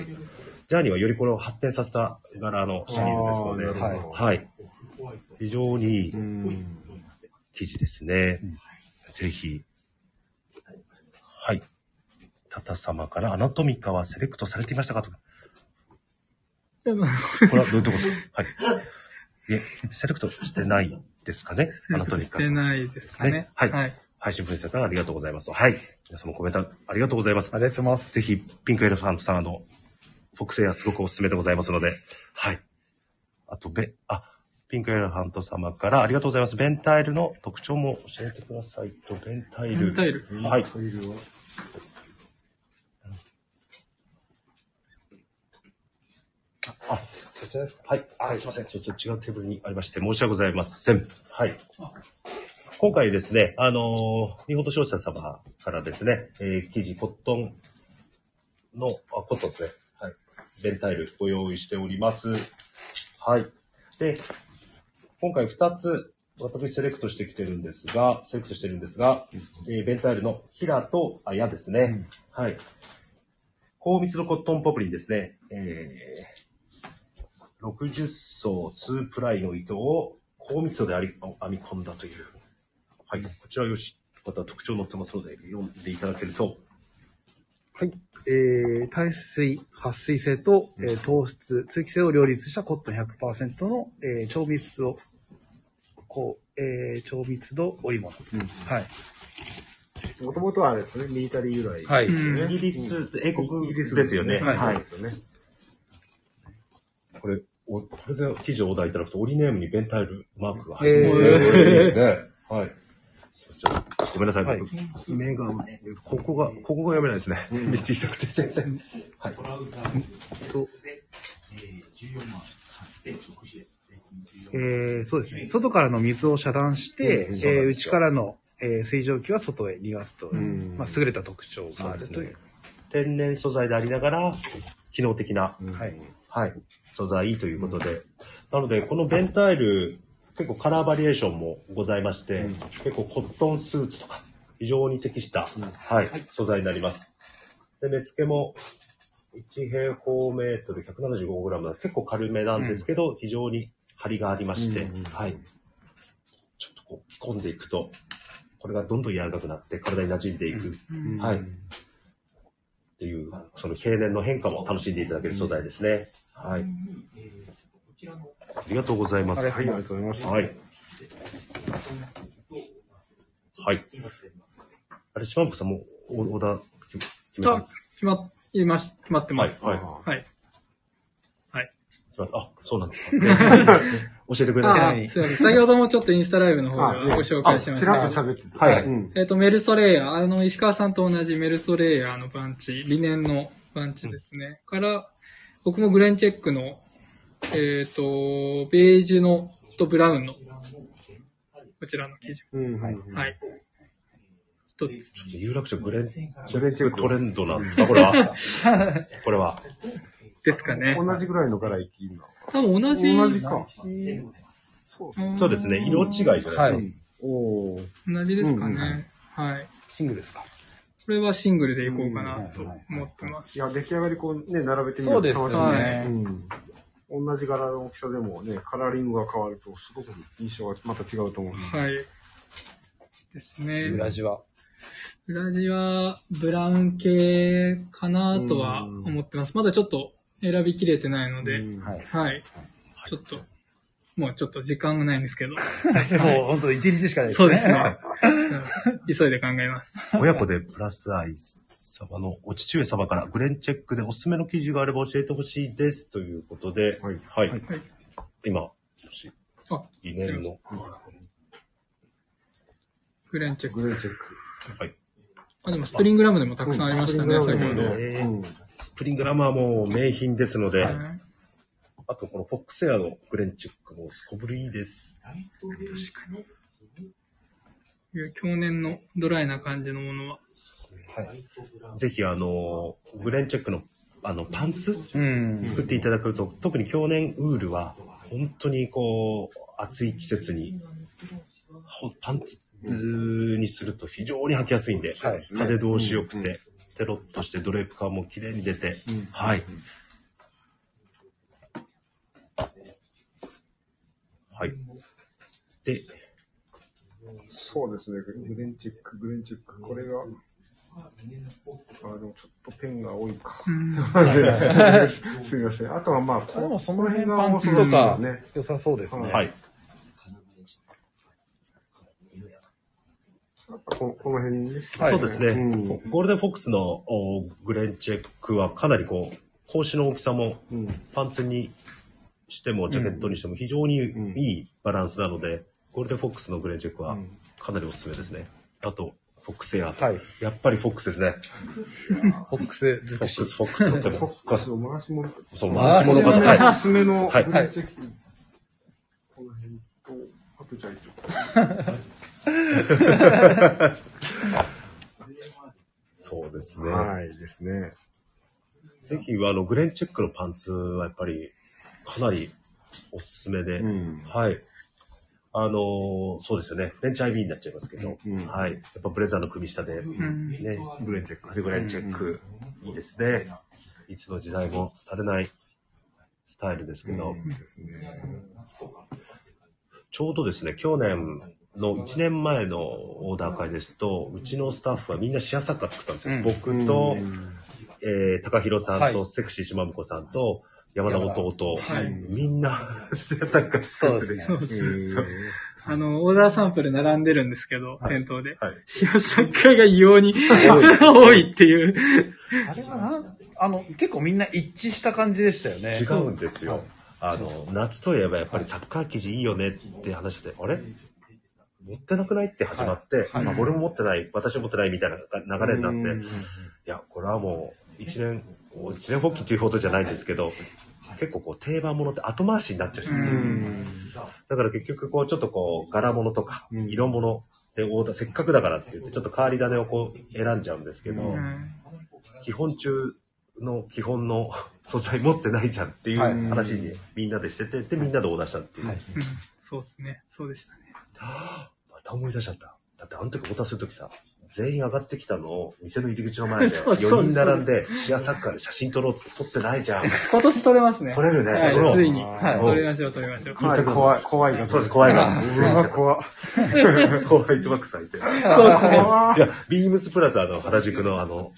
Speaker 1: ジャーニーはよりこれを発展させた柄のシリーズですので、
Speaker 3: あーなるほど
Speaker 1: はい、非常にいい
Speaker 3: うん。
Speaker 1: 生地ですね。ぜひ。はい。タタ様からアナトミカはセレクトされていましたかと。これはどういうとこですか？はい。いえ、セレクトしてないですかね？アナトミカさん。
Speaker 4: してないですかね
Speaker 1: ね？はい
Speaker 4: はい。
Speaker 1: 配信プレゼントありがとうございます。はい。皆様コメントありがとうございます
Speaker 2: あ。りがとうございます。
Speaker 1: ぜひ、ピンクエレファントさん、あの、フォクセアすごくおすすめでございますので、はい。あと、べ、あ、ピンクエレファント様からありがとうございます。ベンタイルの特徴も教えてくださいと、ベンタイル。
Speaker 4: ベンタイル
Speaker 1: はい。あ、そちらですか？はい。あ、すいません。ちょっと違うテーブルにありまして、申し訳ございません。はい。今回ですね、あのー日本と商社様からですね、えー生地、コットンの、あ、コットンですね。はい。ベンタイルご用意しております。はい。で、今回2つ、私セレクトしてきてるんですが、セレクトしてるんですが、えーベンタイルのヒラとあヤですね。はい。高密度コットンポプリンですね。えー、60層2プライの糸を高密度で編み編み込んだという。はい。こちらよし、また特徴載ってますので、読んでいただけると。
Speaker 2: はい。えー、耐水、撥水性と、えー糖質、通気性を両立したコットン100%の、えー超密度、こう、えー超密度織物。はい。
Speaker 3: もともとはあれですね、ミリタリー由来。
Speaker 2: はい
Speaker 4: うん
Speaker 1: イギリス、英国
Speaker 3: イギリス
Speaker 1: ですよね。
Speaker 2: はい
Speaker 1: はい。おこれで記事をお題いただくと、オリネームにベンタイルマークが入
Speaker 2: え
Speaker 1: ってますね。
Speaker 2: ー
Speaker 1: これいいですね。はい。そうちょっとごめんなさい。
Speaker 2: はい
Speaker 1: 僕目が、ここが、ここが読めないですね。小さくて先生。はい。
Speaker 2: と、
Speaker 6: えー、14万8060です。
Speaker 2: えー、そうですね。外からの水を遮断して、
Speaker 1: うん
Speaker 2: えー内からの、えー水蒸気は外へ逃がすと、
Speaker 3: ん
Speaker 2: まあ、優れた特徴があるという。
Speaker 1: ね天然素材でありながら、機能的な、
Speaker 2: はい。
Speaker 1: はい、素材ということで。なので、このベンタイル、結構カラーバリエーションもございまして、結構コットンスーツとか、非常に適した、はい、素材になります。で、目付けも、1平方メートル 175g な結構軽めなんですけど、非常に張りがありまして、
Speaker 3: うん
Speaker 1: はい。ちょっとこう、着込んでいくと、これがどんどん柔らかくなって体に馴染んでいく、はい。っていう、その平年の変化も楽しんでいただける素材ですね。はい。ありがとうございます。
Speaker 3: はい、ありがとうございます。
Speaker 1: はい。はい。あれ、島本さんもオオーダー決め決めた？
Speaker 4: あ、決まっ、いまし、決まってます。
Speaker 1: はい
Speaker 4: はい。
Speaker 1: 決まったあ、そうなんですか。[laughs] 教えてくれ
Speaker 4: あ
Speaker 1: ま
Speaker 2: はい
Speaker 4: 先ほどもちょっとインスタライブの方でご紹介しまし
Speaker 3: ちらっと
Speaker 4: た。
Speaker 3: 喋ってた。
Speaker 1: はい
Speaker 4: えっ、と、メルソレイヤー、あの、石川さんと同じメルソレイヤーのパンチ、リネンのパンチですね。から、僕もグレンチェックの、えっ、と、ベージュのとブラウンの、こちらの生地。
Speaker 3: うん。
Speaker 2: はい
Speaker 4: はい。一つ。
Speaker 1: ちょっと有楽町グレンチ
Speaker 3: グレンチェック
Speaker 1: ェックトレンドなんですか？これは。[laughs] これは。
Speaker 4: ですかね。
Speaker 3: 同じぐらいの柄いっていいの？
Speaker 4: 多分同じ、
Speaker 3: 同じか。
Speaker 4: うん
Speaker 1: そうですね。色違いじゃないですか。
Speaker 2: はい
Speaker 3: おー
Speaker 4: 同じですか
Speaker 3: うんうん
Speaker 4: ね。はい。
Speaker 2: シングルですか？
Speaker 4: これはシングルでいこうかなと思ってます。
Speaker 3: いや、出来上がりこうね、並べてみる
Speaker 2: そうです
Speaker 4: ね
Speaker 3: うん。同じ柄の大きさでもね、カラーリングが変わると、すごく印象がまた違うと思う。
Speaker 4: はい。ですね。
Speaker 2: 裏地は？
Speaker 4: 裏地はブラウン系かなとは思ってます。まだちょっと選びきれてないので、
Speaker 3: うん
Speaker 2: はい。
Speaker 4: はい。ちょっと、もうちょっと時間がないんですけど、[laughs]
Speaker 2: もう本当一日しかない
Speaker 4: そうですね。[laughs] うん急いで考えます。
Speaker 1: 親子でプラスアイス様のお父上様からグレンチェックでおすすめの記事があれば教えてほしいです。ということで、
Speaker 3: はい
Speaker 1: はい。
Speaker 4: はい
Speaker 1: 今、
Speaker 4: あ、
Speaker 1: 理念の、
Speaker 4: グレンチェック。
Speaker 3: グレンチェック。
Speaker 1: はい。
Speaker 4: あ、でもスプリングラムでもたくさんありましたね、
Speaker 3: うん
Speaker 4: 先ほど。
Speaker 1: ね
Speaker 3: うん
Speaker 1: スプリングラムはもう名品ですので、
Speaker 4: はい
Speaker 1: あとこのフォックスエアのグレンチェックもすこぶりいいです。
Speaker 4: 去年のドライな感じのものは。
Speaker 1: ぜひあの、グレンチェックのあのパンツ
Speaker 2: うん。
Speaker 1: 作っていただくと、特に去年ウールは本当にこう、暑い季節に、ほパンツにすると非常に履きやすいんで、
Speaker 2: はい
Speaker 1: 風通し良くて、テロッとしてドレープ感も綺麗に出て、はい。はい。で、
Speaker 3: そうですね。グレンチェック、グレンチェック。これが、あ、でもちょっとペンが多いか。
Speaker 4: うん [laughs]
Speaker 3: すみません。あとはまあ、こ
Speaker 2: でもその辺
Speaker 3: こ
Speaker 2: パンツとか
Speaker 3: ね。
Speaker 2: 良さそうですね。
Speaker 1: はい。
Speaker 3: ここの辺ね。
Speaker 1: そうですね、
Speaker 3: うん
Speaker 1: ゴールデンフォックスのおグレンチェックはかなりこう、格子の大きさも
Speaker 3: うん。
Speaker 1: パンツにしてもジャケットにしても非常に
Speaker 3: うん
Speaker 1: いいバランスなので、ゴールデンフォックスのグレンチェックは
Speaker 3: うん
Speaker 1: かなりおすすめですね。あと、フォックスエア。
Speaker 2: はい。
Speaker 1: やっぱりフォックスですね。
Speaker 2: フォックス
Speaker 1: フォック。ス、フォックスとっても。
Speaker 3: フォックスを回し物。
Speaker 1: そう、回し物が、はい。
Speaker 3: おすすめの
Speaker 1: はい
Speaker 3: グレンチェック。この辺と、あとじゃあ
Speaker 1: そうですね。
Speaker 3: はいですね。
Speaker 1: ぜひ、あの、グレンチェックのパンツはやっぱりかなりおすすめで、
Speaker 3: うん
Speaker 1: はい。あのーそうですよね。ベンチ IB になっちゃいますけど、
Speaker 3: うん
Speaker 1: はい。やっぱブレザーの組下で、
Speaker 4: うん
Speaker 1: ね、
Speaker 3: グレンチェック。
Speaker 1: グレンチェック、いいですね。いつの時代も廃れないスタイルですけど。ちょうどですね、去年の1年前のオーダー会ですと、うちのスタッフはみんなシアサッカー作ったんですよ。
Speaker 2: うん
Speaker 1: 僕と、
Speaker 3: うん
Speaker 1: えー、高弘さんと、
Speaker 2: はい
Speaker 1: セクシー島婿さんと、山田弟、
Speaker 4: はい
Speaker 1: みんなシアサッカー作ってて、
Speaker 2: そう
Speaker 4: そうです。
Speaker 3: え [laughs]
Speaker 4: あの、オーダーサンプル並んでるんですけど、店頭で。
Speaker 1: はい
Speaker 4: シアサッカーが異様に [laughs] 多いっていう。
Speaker 2: あれはなんあの、結構みんな一致した感じでしたよね。
Speaker 1: 違うんですよ。あの、夏といえばやっぱりサッカー生地いいよねって話で、あれ？持ってなくないって始まって、
Speaker 2: はい。
Speaker 1: まあ俺も持ってない、私も持ってないみたいな流れになって、
Speaker 3: うん。
Speaker 1: いや、これはもう、一年、一年発起っていうほどじゃないんですけど、結構こう定番ものって後回しになっちゃうじゃないですか。
Speaker 3: うん。
Speaker 1: だから結局こうちょっとこう柄物とか
Speaker 3: うん。
Speaker 1: 色物でオーダー、せっかくだからって言ってちょっと変わり種をこう選んじゃうんですけど、
Speaker 4: うん。
Speaker 1: 基本中の基本の [laughs] 素材持ってないじゃんっていう
Speaker 2: はい。
Speaker 1: 話にみんなでしてて、でみんなでオーダーしたっていう。
Speaker 2: はい。
Speaker 4: うん。そうですね。そうでしたね。
Speaker 1: 思い出しちゃった。だってあの時オーダーする時さ、全員上がってきたのを店の入り口の前で [laughs]
Speaker 4: そうそう
Speaker 1: 4人並んでシアサッカーで写真撮ろうって撮ってないじゃん。
Speaker 4: 今年撮れますね。
Speaker 1: 撮れるね
Speaker 4: はい
Speaker 1: 撮ろう
Speaker 4: ついに。
Speaker 3: はい
Speaker 4: 撮りましょう、撮りましょう。
Speaker 3: かなり怖い、怖いが。
Speaker 1: そうです怖いが
Speaker 3: うわ、怖い。[laughs]
Speaker 1: ホワイトバックさんいて。[laughs]
Speaker 4: そうですね。
Speaker 3: 怖い
Speaker 1: いや、ビームスプラザの原宿のあの、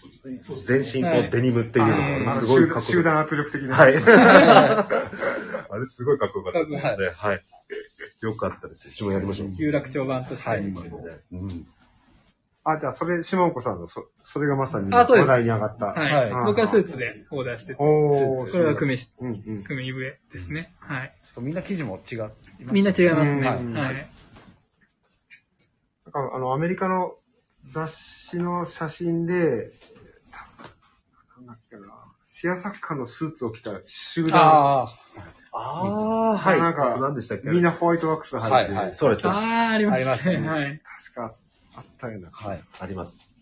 Speaker 1: 全身こうデニムっていうの
Speaker 4: はい
Speaker 1: が、すごいかっこよかっ
Speaker 3: 集集団圧力的な。
Speaker 1: た。はい。あれすごいかっこよかったですよね。はい。よかったです。うちもやりましょう。
Speaker 4: 有楽町版として。
Speaker 2: はい
Speaker 1: うん。
Speaker 3: あ、じゃあ、それ、島岡さんの、そ、それがまさに話題に上がった。
Speaker 4: はい。
Speaker 2: はい
Speaker 4: 僕はスーツでオーダーしてて、
Speaker 3: おー。
Speaker 4: これは組み。組み上ですね。はい。
Speaker 2: みんな生地も違う。
Speaker 4: みんな違いますね。
Speaker 3: うん
Speaker 4: はい。
Speaker 3: なんか、あの、アメリカの雑誌の写真で、なんだっけな、シアサッカーのスーツを着た集団、
Speaker 2: ああ、
Speaker 1: ああ、はい。
Speaker 3: なんか
Speaker 1: 何でしたっけ？
Speaker 3: みんなホワイトワックス履いて、
Speaker 2: はいはい
Speaker 1: そうです。あ
Speaker 4: ああ、あります
Speaker 2: ありましたね
Speaker 4: はい。
Speaker 3: 確かあったような。
Speaker 2: はい。
Speaker 1: ります。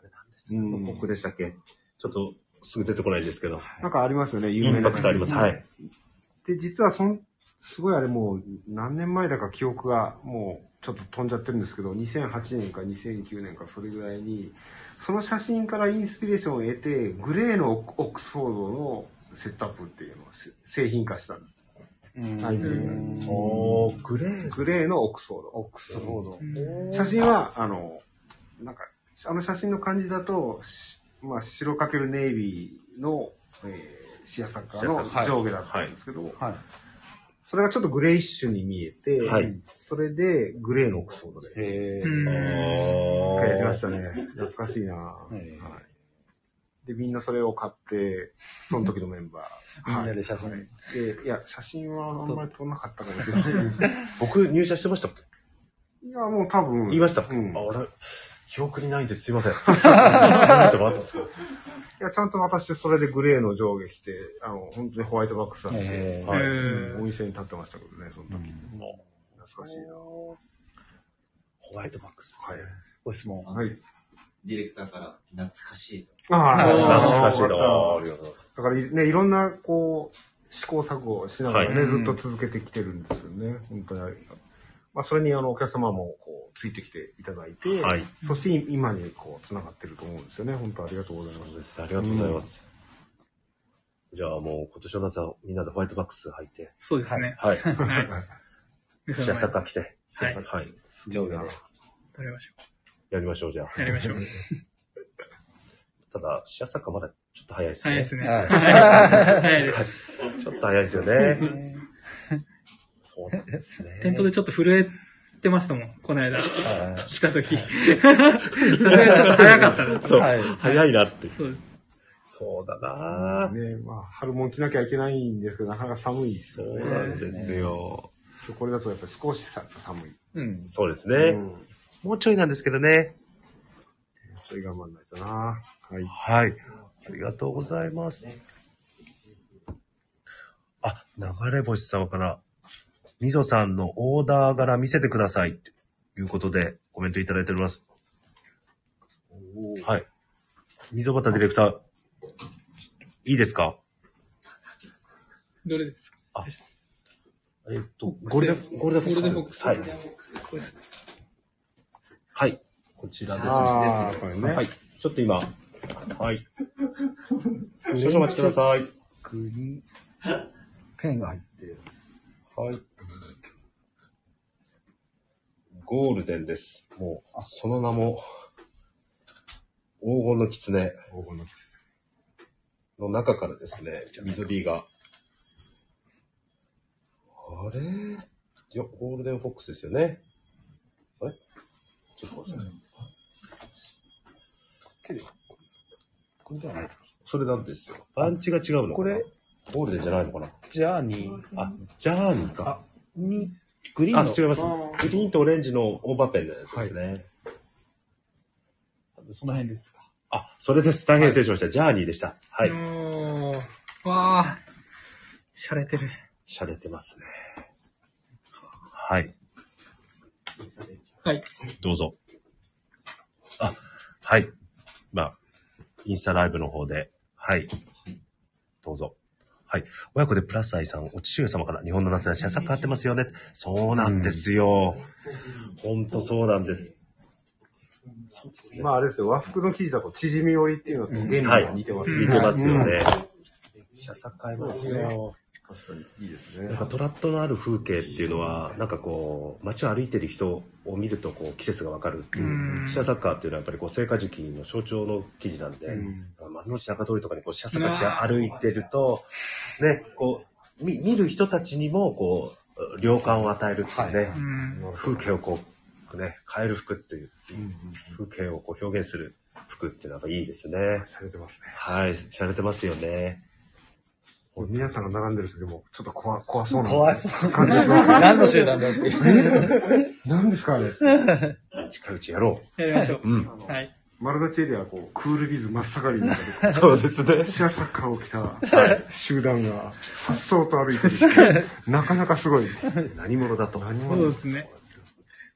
Speaker 1: あれ何です
Speaker 3: うん
Speaker 1: 僕でしたっけ？ちょっとすぐ出てこないですけど。
Speaker 3: なんかありますよね、有
Speaker 1: イン
Speaker 3: 名な
Speaker 1: パクトあります。はい。
Speaker 3: で、実はそん、すごいあれもう何年前だか記憶がもうちょっと飛んじゃってるんですけど、2008年か2009年かそれぐらいに、その写真からインスピレーションを得て、グレーのオックスフォードのセットアップっていうのをせ製品化したんです。
Speaker 2: うん
Speaker 3: はい
Speaker 1: おー、グレー。
Speaker 3: グレーのオックスフォード。
Speaker 2: オックスフォード。
Speaker 3: 写真は、あの、なんか、あの写真の感じだと、しまあ、白かけるネイビーの、えーシアサッカーの上下だったんですけど、
Speaker 2: はい。
Speaker 3: それがちょっとグレイッシュに見えて、
Speaker 1: はい
Speaker 3: それでグレーのオックスフォードで、一回やりま
Speaker 1: ー
Speaker 3: したね。懐かしいな、はい
Speaker 2: え
Speaker 3: で、みんなそれを買って、その時のメンバー。[laughs]
Speaker 2: みんなで写真
Speaker 3: はいで、いや、写真はあんまり撮らなかったかもしれない。[laughs]
Speaker 1: 僕入社してましたっけ？
Speaker 3: いや、もう多分。
Speaker 1: 言いましたっけ、
Speaker 3: うん。
Speaker 1: あ、
Speaker 3: い
Speaker 1: 俺、記憶にないんです。すいません。[laughs] いうこともあったんですか？
Speaker 3: や、ちゃんと私それでグレーの上下着て、あの、本当にホワイトバックスだって、
Speaker 2: え
Speaker 1: はい
Speaker 3: うんお店に立ってましたけどね、その時。懐かしいな。
Speaker 1: ホワイトバックス。
Speaker 3: はい。
Speaker 2: ご質問。
Speaker 3: はい。
Speaker 5: ディレクターから懐かしいと。
Speaker 3: あ
Speaker 2: はい
Speaker 1: 懐かしいな
Speaker 3: だ
Speaker 1: ありがとうございます。
Speaker 3: からね、いろんな、こう、試行錯誤をしながらね、
Speaker 2: はい
Speaker 3: ずっと続けてきてるんですよね。本当にありがとう。まあ、それにあの、お客様も、こう、ついてきていただいて、
Speaker 1: はい。
Speaker 3: そして今に、こう、繋がってると思うんですよね。本当ありがとうございます。
Speaker 1: そうですね。ありがとうございます。じゃあもう今年の夏はみんなでホワイトバックス履いて。
Speaker 4: そうですね。
Speaker 1: はい。
Speaker 4: はい。[laughs]
Speaker 1: シアサッカー来て。
Speaker 4: はい
Speaker 1: はい。
Speaker 2: 上下で。
Speaker 4: 撮りましょ
Speaker 1: やりましょう、じゃあ。
Speaker 4: う。やりましょう。
Speaker 1: ただ、シアサッカーまだちょっと早いですね。
Speaker 4: 早いですね。
Speaker 2: はい
Speaker 4: 早いです。
Speaker 1: ちょっと早いですよね。そうなんですね。
Speaker 4: 店頭でちょっと震えてましたもん、この間。
Speaker 2: は
Speaker 4: した時。さすがにちょっと早かったです。
Speaker 1: そう、
Speaker 2: はい
Speaker 1: 早いなって。
Speaker 4: そうです。
Speaker 1: そうだなぁ。
Speaker 3: ねまあ、春もん着なきゃいけないんですけど、なかなか寒いです
Speaker 1: そう
Speaker 3: よね。
Speaker 1: なんですよ。
Speaker 3: これだとやっぱり少しさ寒い。
Speaker 2: うん。
Speaker 1: そうですね。
Speaker 3: うん。
Speaker 1: もうちょいなんですけどね。
Speaker 3: ちょい頑張んないとな。はい。
Speaker 1: はい。ありがとうございます。あ、流れ星様から、みぞさんのオーダー柄見せてください。ということで、コメントいただいております。はい。溝端ディレクター、いいですか？
Speaker 4: どれですか？
Speaker 1: えっと、ゴールデン、ゴールデンフォックス。
Speaker 4: ゴールデンフォックス
Speaker 1: はい。はい。こちらです。
Speaker 3: ああ、これね。
Speaker 1: はい。ちょっと今、はい。[laughs] 少々お待ちください。
Speaker 2: 栗、ペンが入ってる。
Speaker 1: はい。ゴールデンです。もう、その名も、黄金の狐
Speaker 3: 黄金のキ
Speaker 1: の中からですね、緑が。あれ？いや、ゴールデンフォックスですよね。あれちょっと待ってください。
Speaker 2: これじゃないですか？
Speaker 1: それなんですよ。パンチが違うのかな？
Speaker 2: これ、
Speaker 1: ゴールデンじゃないのかな？
Speaker 2: ジャーニー
Speaker 1: あ、ジャーニーか。
Speaker 2: に、グリーン
Speaker 1: あ、
Speaker 2: の。
Speaker 1: 違います。グリーンとオレンジのオーバーペンのやつですね。
Speaker 2: その辺です。
Speaker 1: あ、それです。大変失礼しました。ジャーニーでした。はい。
Speaker 4: おー。わー。洒落てる。
Speaker 1: 洒落てますね。はい。
Speaker 4: はい。
Speaker 1: どうぞ。あ、はい。まあ、インスタライブの方で、はい。どうぞ。はい。親子でプラス愛さん、お父上様から日本の夏はシャサ変わってますよね。そうなんですよ。ほんとそうなんです。そうですね。
Speaker 3: まああれですよ、和服の生地だと縮み織りっていうのと原理が似てます
Speaker 4: うん
Speaker 1: 似てますよ
Speaker 3: うん
Speaker 1: ね。シャサ変えますよ。
Speaker 3: 確かにいいですね
Speaker 1: なん。かトラットのある風景っていうのは、なんかこう、街を歩いてる人を見るとこう季節がわかるっていうう。
Speaker 4: ん
Speaker 1: シャサッカーっていうのはやっぱりこう、聖火時期の象徴の記事なんで、
Speaker 3: うん
Speaker 1: 丸の内中通りとかにこう、シャサカ着て歩いてると、ね、こう、見見る人たちにもこう、良感を与えるっていうね、
Speaker 4: うん。
Speaker 1: 風景をこう、ね、変える服っていう、風景をこう表現する服っていうのはやっぱいいですね。
Speaker 3: されてますね。
Speaker 1: はい、しゃれてますよね。
Speaker 3: 皆さんが並んでる人でも、ちょっと怖怖そうな
Speaker 2: 怖そう。
Speaker 3: 感じがしますね。
Speaker 2: 何の集団だっていう。
Speaker 3: 何ですかあれ？
Speaker 1: 近いうちやろ
Speaker 4: やりましょう。
Speaker 1: う。うん。
Speaker 4: はい。
Speaker 3: 丸立ちエリアはこう、クールビズ真っ盛りの中で、
Speaker 1: そうですね。
Speaker 3: シアサッカーを着た集団が、さっそうと歩いてる。[laughs] なかなかすごい。
Speaker 1: 何者だと。
Speaker 3: 何
Speaker 4: そう
Speaker 3: 者
Speaker 4: ですね。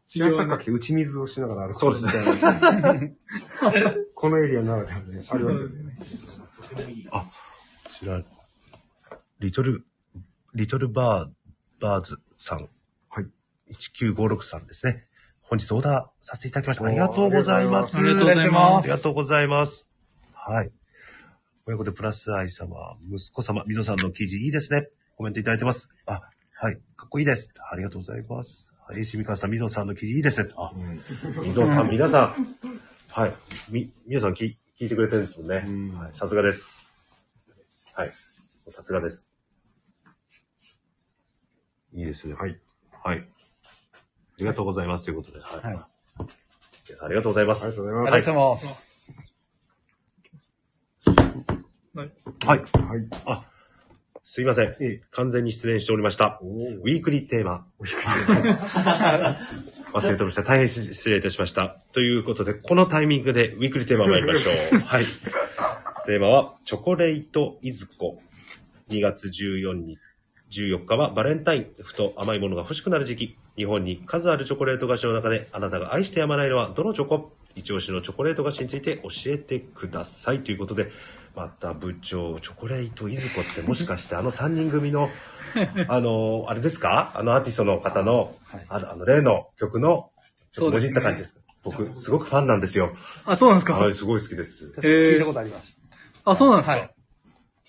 Speaker 3: シアサッカー着て打ち水をしながら歩く。
Speaker 1: そうです
Speaker 3: ね。[laughs] このエリアならではね、ありますよね。
Speaker 1: あ、こちら、リトル、リトルバー、バーズさん。
Speaker 3: はい。
Speaker 1: 1956さんですね。本日オーダーさせていただきました。ありがとうございます。
Speaker 4: ありがとうございます
Speaker 1: ありがとうございます。はい。親子でプラス愛様、息子様、みぞさんの記事いいですね。コメントいただいてます。あ、はい。かっこいいです。ありがとうございます。はい。しみかわさん、みぞさんの記事いいですね。あ、みぞさん、皆さん。はい。み、みぞさん聞聞いてくれてるんですもんね。
Speaker 3: うん
Speaker 1: はい。さすがです。はい。さすがです。いいですね。
Speaker 3: はい。
Speaker 1: はい。ありがとうございます。ということで。はい。
Speaker 2: はい
Speaker 1: 皆さんありがとうございます。
Speaker 3: ありがとうござい
Speaker 2: あ
Speaker 3: ます。
Speaker 2: りがとうございます。
Speaker 1: はい。
Speaker 3: はい。
Speaker 1: あ、すいません。
Speaker 3: ええ
Speaker 1: 完全に失礼しておりました。ウィークリーテーマ。[laughs] 忘れておりました。大変失礼いたしました。ということで、このタイミングでウィークリーテーマ参りましょう。[laughs] はい。テーマは、チョコレートいずこ。2月14日。14日はバレンタイン。ふと甘いものが欲しくなる時期。日本に数あるチョコレート菓子の中で、あなたが愛してやまないのはどのチョコ？一押しのチョコレート菓子について教えてください。ということで、また部長、チョコレートいずこってもしかしてあの3人組の、[laughs] あの、あれですか？あのアーティストの方の、
Speaker 2: はい
Speaker 1: あの、あの例の曲の、ちょっともじった感じですか？
Speaker 4: そう
Speaker 1: 僕、すごくファンなんですよ。
Speaker 4: あ、そうなんですか？
Speaker 1: はい、すごい好きです。
Speaker 2: 確かに聞いたことありました。
Speaker 4: あ、そうなんですか、
Speaker 2: はい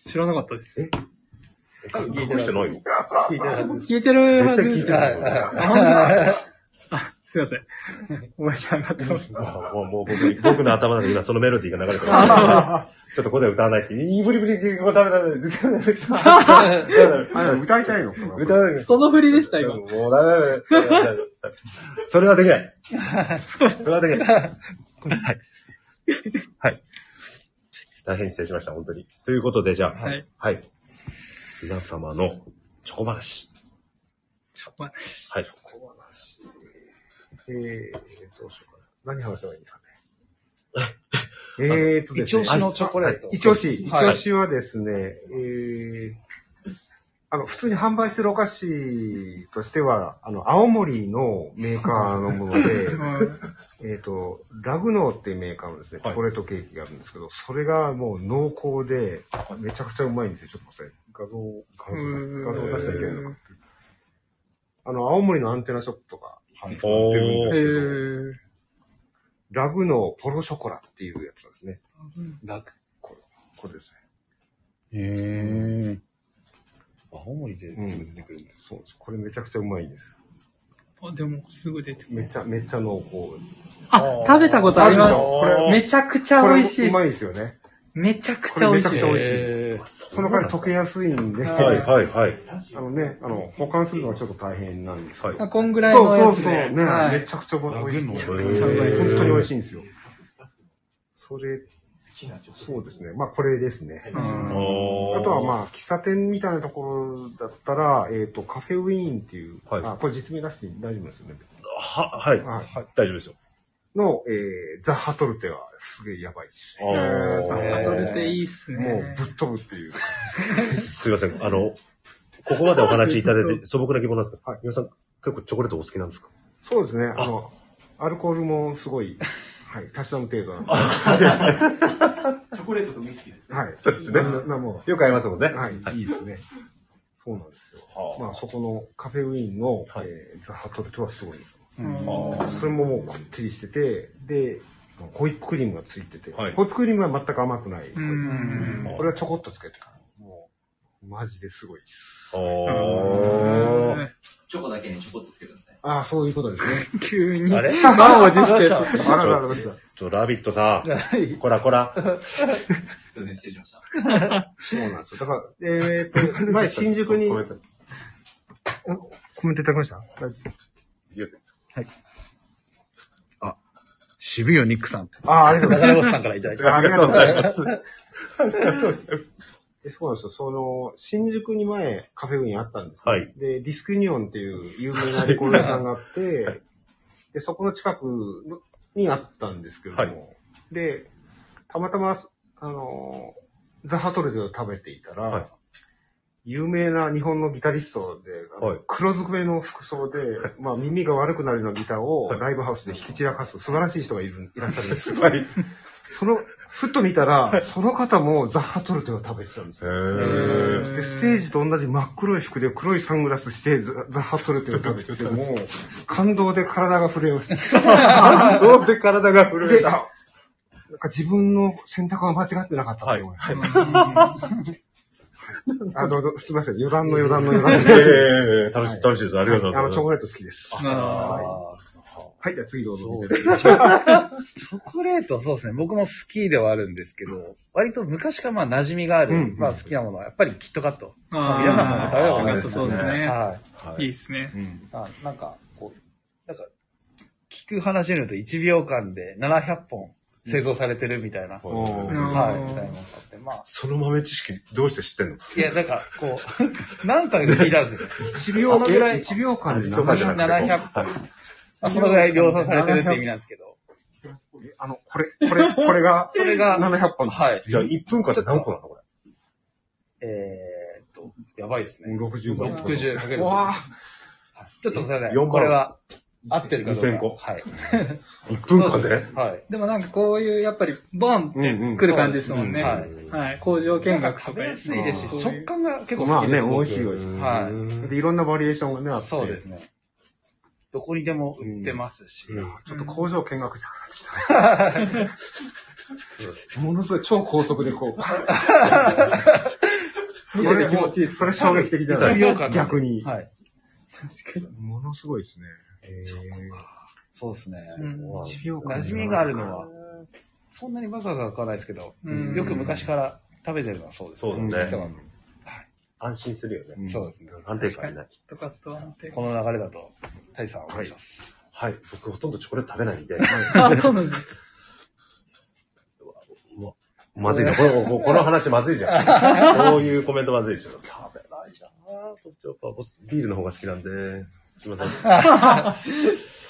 Speaker 4: 知らなかったです。
Speaker 1: 隠してないよ。
Speaker 2: 聞いてるはずです。
Speaker 4: 聞いてるは
Speaker 1: 絶対聞いてる
Speaker 2: はいはい
Speaker 4: あ、すいません。覚えてなかったかも
Speaker 1: う、もう僕、僕の頭の中で今そのメロディーが流れてます。[laughs] ちょっとここでは歌わないですけど、いいブリブリ、これダメダメ、ダメ
Speaker 3: 歌いたいの？かな
Speaker 1: 歌わない
Speaker 4: その？振りでした、今。
Speaker 1: もうダメダメダメダメ。それはできない。[laughs] それはできない。はい。はい。大変失礼しました、本当に。ということで、じゃあ、
Speaker 4: はい。
Speaker 1: はい。皆様のチョコ話。
Speaker 4: ちょっと待って
Speaker 1: はい。
Speaker 3: えー、どうしようかな。何話せばいいんですかね。[laughs] えーとですね。
Speaker 2: 一押しのチョコレート。
Speaker 3: 一押し。一
Speaker 2: はい
Speaker 3: 押しはですね、えー、あの、普通に販売してるお菓子としては、あの、青森のメーカーのもので、[laughs] えっと、ラグノーっていうメーカーのですね、チョコレートケーキがあるんですけど、それがもう濃厚で、めちゃくちゃうまいんですよ。ちょっと待って、画像、画像、画像出しちゃいけないのかっていう。あの、青森のアンテナショップとか、売ってるんです
Speaker 4: え
Speaker 3: けど、
Speaker 4: ー、
Speaker 3: ラグノーポロショコラっていうやつなんですね。
Speaker 2: 楽。
Speaker 3: これです
Speaker 2: へー。青森ですぐ出てくるん
Speaker 3: ね。
Speaker 2: です。
Speaker 3: そうです。これめちゃくちゃうまいんです。
Speaker 4: あ、でも、すぐ出てくる。
Speaker 3: めっちゃ、めっちゃ濃厚。
Speaker 4: あ、食べたことあります。めちゃくちゃ美味しいっ。
Speaker 3: うまいですすよね。
Speaker 4: めちゃくちゃ美味しい
Speaker 3: めちゃくちゃ美味しいその代わり溶けやすいんで、
Speaker 1: はい、はい、はい。
Speaker 3: あのね、あの、保管するのはちょっと大変なんです
Speaker 4: こんぐらい
Speaker 3: そうそう
Speaker 4: のやつで。
Speaker 3: そう、ね、
Speaker 4: はい
Speaker 3: めちゃくちゃ美味しい。めちゃくちゃうまい。本当に美味しいんですよ。それ、そうですね。まあこれですね。あとはまあ、喫茶店みたいなところだったら、えっ、と、カフェウィーンっていう、
Speaker 1: はい
Speaker 3: あ、これ実名出して大丈夫ですよね。
Speaker 1: は、はい。
Speaker 3: はい。
Speaker 1: 大丈夫ですよ。
Speaker 3: の、えー、ザ・ハトルテはすげえやばいです。ザ・
Speaker 4: バト
Speaker 3: ハトル
Speaker 4: ルっていいっす
Speaker 3: テ。
Speaker 4: ね。
Speaker 3: もうぶっ飛ぶっていう。[laughs]
Speaker 1: すいません。あの、ここまでお話しいただいて [laughs] 素朴な疑問なんですけど、
Speaker 3: はい
Speaker 1: 皆さん結構チョコレートお好きなんですか？
Speaker 3: そうですね。あの、アルコールもすごい、はい、たしなむ程度なんで。[laughs]
Speaker 6: チョコレートとウイスキーですね。
Speaker 3: はい。
Speaker 1: そうですね
Speaker 3: ななも
Speaker 1: よく合いますもんね。
Speaker 3: う、はい、いいですね。そうなんですよ。
Speaker 1: はあ
Speaker 3: まあ、そこのカフェウィーンの、
Speaker 1: はい
Speaker 3: えーザ・ハトルテはすごいんですそれももうこってりしてて、で、ホイップクリームがついてて、
Speaker 1: はい
Speaker 3: ホイップクリームは全く甘くない。
Speaker 4: うん
Speaker 3: これはちょこっとつけてもう、マジですごいです。
Speaker 1: おー。[laughs]
Speaker 5: チョコだけにちょこっとつけるんですね。
Speaker 3: ああ、そういうことですね。
Speaker 4: 急に。
Speaker 2: あれ？
Speaker 4: 満を持して。
Speaker 3: あららららら。
Speaker 1: ちょっとラビットさん、
Speaker 2: はい
Speaker 1: こらこら。
Speaker 5: すいません、失礼しました。
Speaker 3: そうなんですよ。だから、えーっと、前新宿に、
Speaker 1: コメント
Speaker 3: コメントいただきました？
Speaker 1: 言うて
Speaker 2: 渋谷ニックさん。
Speaker 3: ああ、ありがとうござい
Speaker 2: 中野さんからいただきま
Speaker 3: ます。ありがとうございます。
Speaker 1: す。
Speaker 3: えそうなんですよ。その、新宿に前、カフェウィーンあったんです、ね。
Speaker 1: はい
Speaker 3: で、ディスクユニオンっていう有名なレコード屋さんがあって、で、そこの近くのにあったんですけれども、
Speaker 1: は
Speaker 3: で、たまたま、あの、ザ・ハトルテを食べていたら、
Speaker 1: はい
Speaker 3: 有名な日本のギタリストで、黒ずくめの服装で、[laughs] まあ耳が悪くなるようなギターを
Speaker 1: はい
Speaker 3: ライブハウスで弾き散らかす素晴らしい人がいるいらっしゃるんです
Speaker 1: はい。
Speaker 3: その、ふっと見たら、その方もザ・ハトルテを食べてたんです
Speaker 1: へ
Speaker 3: よ。
Speaker 1: ー。
Speaker 3: で、ステージと同じ真っ黒い服で黒いサングラスしてザ・ザハトルテを食べてて、[laughs] もう、感動で体が震えました。
Speaker 1: どうで体が震え
Speaker 3: で、あ、なんか自分の選択は間違ってなかったって思いました。あ、どうぞ、すみません。余談の余談の余談
Speaker 1: え
Speaker 3: で。
Speaker 1: え楽しい、楽しいです。ありがとうござ
Speaker 3: あの、
Speaker 1: います
Speaker 3: チョ。コレート好きです。
Speaker 2: す。
Speaker 3: は
Speaker 2: あ
Speaker 3: い、じゃあ次どうぞ。
Speaker 2: そうですね。チョコレート、そうですね。僕も好きではあるんですけど、割と昔からまあ馴染みがある、
Speaker 3: うん
Speaker 2: まあ好きなものは、やっぱりキットカット。
Speaker 4: あー
Speaker 2: 皆さんも食べたことない
Speaker 4: ですそうですね。
Speaker 2: はい
Speaker 4: いいですね。
Speaker 2: い。あなんか、こう、なんか、聞く話によると1秒間で700本製造されてるみたいな。
Speaker 3: お
Speaker 4: うん
Speaker 3: ー
Speaker 2: はい、みたいなのがあって、まあ、
Speaker 1: その豆知識どうして知ってんの？
Speaker 2: いや、なんか、こう、[laughs] 何回で聞いたんですよ。
Speaker 3: 1秒間
Speaker 2: そのぐらい
Speaker 3: 1秒間で
Speaker 1: 味とかじゃなくて
Speaker 2: 700本。あそのぐらい量産されてるって意味なんですけど。
Speaker 3: あの、これ、これ、これが、
Speaker 2: それが、
Speaker 3: 700本。
Speaker 2: はい。
Speaker 1: じゃあ1分間で何個なのこれ？
Speaker 2: えーっと、やばいですね。
Speaker 3: 60本。
Speaker 2: 60かける。
Speaker 3: わ
Speaker 2: ちょっとすいません。
Speaker 1: 四番
Speaker 2: これは、合ってるかどうか。
Speaker 1: 2000個
Speaker 2: はい。[laughs]
Speaker 1: 1分間で？
Speaker 2: はい。
Speaker 4: でもなんかこういう、やっぱり、ボンって来る感じですもんね。
Speaker 2: そうです
Speaker 4: はい。工場見学とか。
Speaker 2: 食べやすいですし、
Speaker 4: そういう
Speaker 2: 食感が結構
Speaker 3: まあね、
Speaker 2: 好きです。僕
Speaker 3: 美味しい美味しい。
Speaker 2: はい。
Speaker 3: で、いろんなバリエーションがね、あって。
Speaker 2: そうですね。どこにでも売ってますし。
Speaker 3: いやちょっと工場見学したくなってきた。[laughs] ものすごい超高速でこう、それ
Speaker 4: 見てて気持ちいい
Speaker 3: それ衝撃的じゃない？逆に。
Speaker 2: はい。
Speaker 4: 確かに。
Speaker 3: ものすごいですね。
Speaker 2: そうですね。
Speaker 4: うん
Speaker 3: 1秒間
Speaker 2: 馴染みがあるのは、そんなにバカが買わないですけど、
Speaker 4: うん
Speaker 2: よく昔から食べてるのはそうです。
Speaker 1: そうだね安心するよね。
Speaker 2: そうですね。
Speaker 1: 安定感ない。
Speaker 4: キットカット安定
Speaker 2: この流れだと、タイさんお願いします。
Speaker 1: はい。僕ほとんどチョコレート食べないんで。[laughs]
Speaker 4: あ、そうなんです。
Speaker 1: まずいな。このここの話まずいじゃん。[laughs] こういうコメントまずいでしょ。食べないじゃん。こっちやっぱビールの方が好きなんで。すいません。[laughs]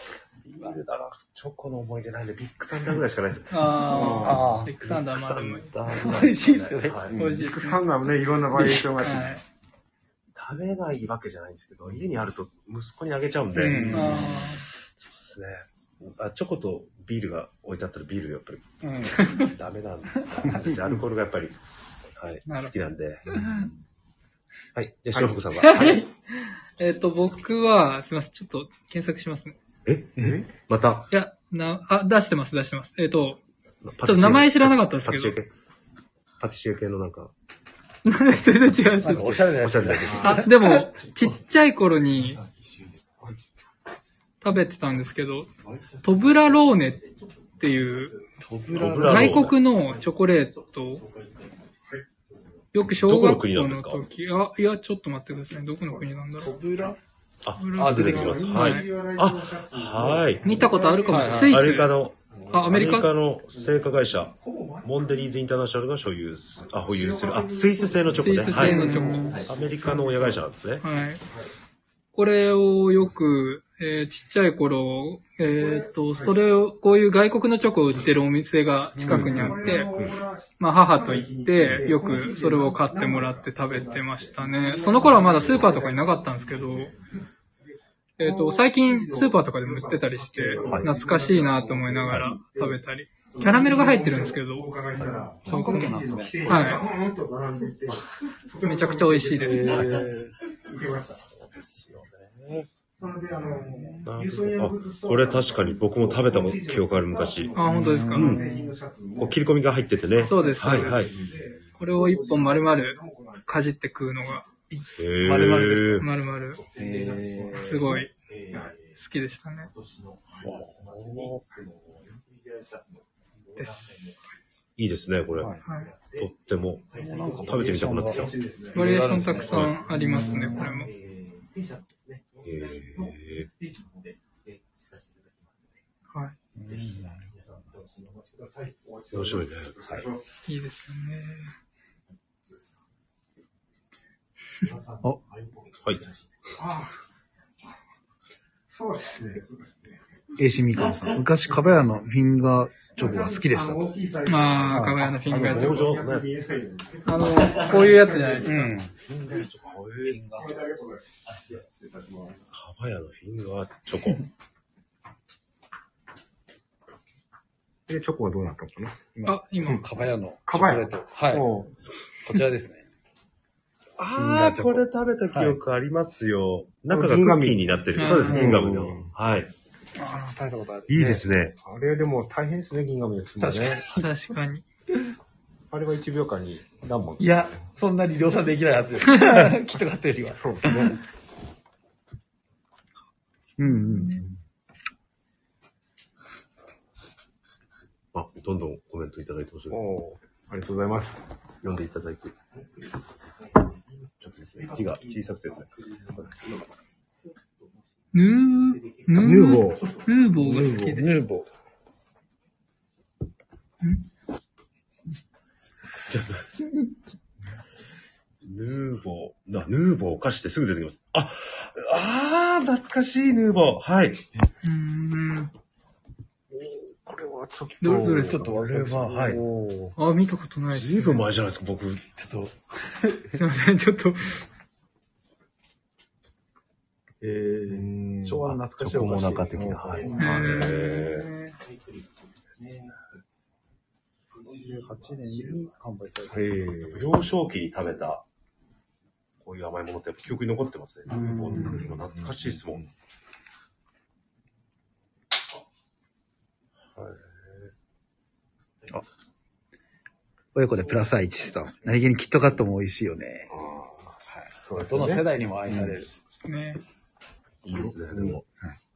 Speaker 1: ビールだな。チョコの思い出ないんで、ビッグサンダーぐらいしかないです。
Speaker 4: あ
Speaker 2: あ
Speaker 4: あ、ビッグサンダーも。
Speaker 1: ンダー
Speaker 2: 美味しいっすよね
Speaker 1: はい
Speaker 4: 美味しいですね。
Speaker 3: サンダーもね、いろんなバリエーションがあって。
Speaker 4: はい。
Speaker 1: 食べないわけじゃないんですけど、家にあると息子にあげちゃうんで、
Speaker 2: うん
Speaker 1: そう
Speaker 4: あ
Speaker 1: ですね。あチョコとビールが置いてあったらビールやっぱり
Speaker 2: うん。
Speaker 1: ダメなんです。アルコールがやっぱり、はい、好きなんで。はい。じゃあ、白福さん
Speaker 4: あ。
Speaker 1: は？
Speaker 4: はい。[laughs] えっと、僕は、すみません。ちょっと検索しますね。
Speaker 1: え？
Speaker 3: え？
Speaker 1: また、
Speaker 4: いや、な、あ、出してます、出してます。えっと、
Speaker 1: パ
Speaker 4: ちょっと名前知らなかったですけど。
Speaker 1: パティシエ系？パティシエ系のなんか、
Speaker 4: 全然違うんです。
Speaker 2: なんか
Speaker 4: よ。
Speaker 2: おしゃれなやつ。
Speaker 1: おしゃれなやつ
Speaker 4: あ、でも、ちっちゃい頃に食べてたんですけど、トブラローネっていう
Speaker 2: トブ
Speaker 1: トブラローネ。
Speaker 4: 外国のチョコレート、よく小
Speaker 1: どこの
Speaker 4: 学校の
Speaker 1: 国なんですか？
Speaker 4: 時、あ、いや、ちょっと待ってください。どこの国なんだろう。
Speaker 2: ブラ？
Speaker 1: あ出てきます。は
Speaker 4: はい
Speaker 1: い。あ、はい。
Speaker 4: 見たことあるかも。スイス。
Speaker 1: アメリカの、
Speaker 4: あアメリカ？
Speaker 1: の製菓会社、モンデリーズインターナショナルが所有す、あ、保有する、あ、スイス製のチョコね。
Speaker 4: スイス製のチョコ。
Speaker 1: はい。アメリカの親会社なんですね。
Speaker 4: はい。これをよく、えーちっちゃい頃、えっ、と、それを、こういう外国のチョコを売ってるお店が近くにあって、まあ母と行って、よくそれを買ってもらって食べてましたね。その頃はまだスーパーとかになかったんですけど、えっ、と、最近スーパーとかでも売ってたりして、懐かしいなと思いながら食べたり。キャラメルが入ってるんですけど、
Speaker 2: そういうなんですね。
Speaker 4: はい。めちゃくちゃ美味しいです。
Speaker 1: そうですよね。あ、これ確かに僕も食べた記憶ある昔。
Speaker 4: あ、本当ですか、
Speaker 1: うんこう切り込みが入っててね。
Speaker 4: そうです
Speaker 1: はいはい。
Speaker 4: これを一本丸々かじって食うのが、
Speaker 1: へ
Speaker 2: 丸々です
Speaker 1: ー
Speaker 4: 丸々、
Speaker 2: え
Speaker 4: すごい好きでしたね。です。
Speaker 1: いいですね、これ。
Speaker 2: はい
Speaker 4: はい。
Speaker 1: とっても。食べてみたくなってきた。へ
Speaker 4: バリエーションたくさんありますね、これも。
Speaker 1: ー
Speaker 4: は
Speaker 1: 面白いね。
Speaker 4: い。いいですよね。
Speaker 1: はい。
Speaker 3: そうですね。そうですね。
Speaker 2: AC みかんさん。昔、かばやのフィンガーチョコが好きでしたと。
Speaker 4: まあ、かばやのフィンガーチョコ。あの、こういうやつじゃないですか。
Speaker 2: うん。
Speaker 1: かばやのフィンガーチョコ。
Speaker 3: で、チョコはどうなったのかな？
Speaker 4: あ、今、
Speaker 2: かばやのチ
Speaker 3: かばや
Speaker 2: ョコレート。はい。こちらですね。
Speaker 1: ああ、これ食べた記憶ありますよ。中がク
Speaker 3: 銀紙
Speaker 1: ッキーになってる。
Speaker 4: うん
Speaker 1: そうです、銀紙の
Speaker 3: うん。
Speaker 1: はい。
Speaker 2: ああ、食べたことある。
Speaker 1: いいですね。
Speaker 3: あれでも大変ですね、銀紙のつもね。
Speaker 4: 確かに。
Speaker 3: あれは1秒間に何本
Speaker 2: いや、そんなに量産できないはずです。[laughs] きっと買ったよりは。
Speaker 3: そうですね。
Speaker 2: うんうん。
Speaker 1: あ、どんどんコメントいただいてます。
Speaker 3: おうありがとうございます。
Speaker 1: 読んでいただいて。ちょっとですね、字が小さくてですね。
Speaker 4: ヌー、ヌー、
Speaker 3: ヌーボー。
Speaker 4: ヌーボーが好きです。
Speaker 2: ヌーボー。
Speaker 1: ヌーボー。な、ヌーボーお菓子ってすぐ出てきます。あ、あー、懐かしいヌーボー。はい。
Speaker 4: うーん。
Speaker 3: これはちょっと。
Speaker 4: どれどれ
Speaker 2: ちょっと
Speaker 1: これは、はい。
Speaker 3: お
Speaker 4: あ、見たことないです、
Speaker 1: ずいぶん前じゃないですか、僕。
Speaker 2: ちょっと、
Speaker 4: すいません、ちょっと。
Speaker 2: えー、昭和の懐かしいお菓子。
Speaker 1: チョコモナカ的なはい
Speaker 4: へ
Speaker 1: へ
Speaker 4: ー
Speaker 2: 88年に販売された。
Speaker 3: へえ。
Speaker 1: 幼少期に食べた、こういう甘いものってやっぱ記憶に残ってますね。懐かしいですもん。
Speaker 2: 親子でプラス愛知さん。何気にキットカットも美味しいよね。
Speaker 1: あ
Speaker 3: そうですね
Speaker 2: どの世代にも愛される。
Speaker 4: ね。
Speaker 1: いいですね、でも。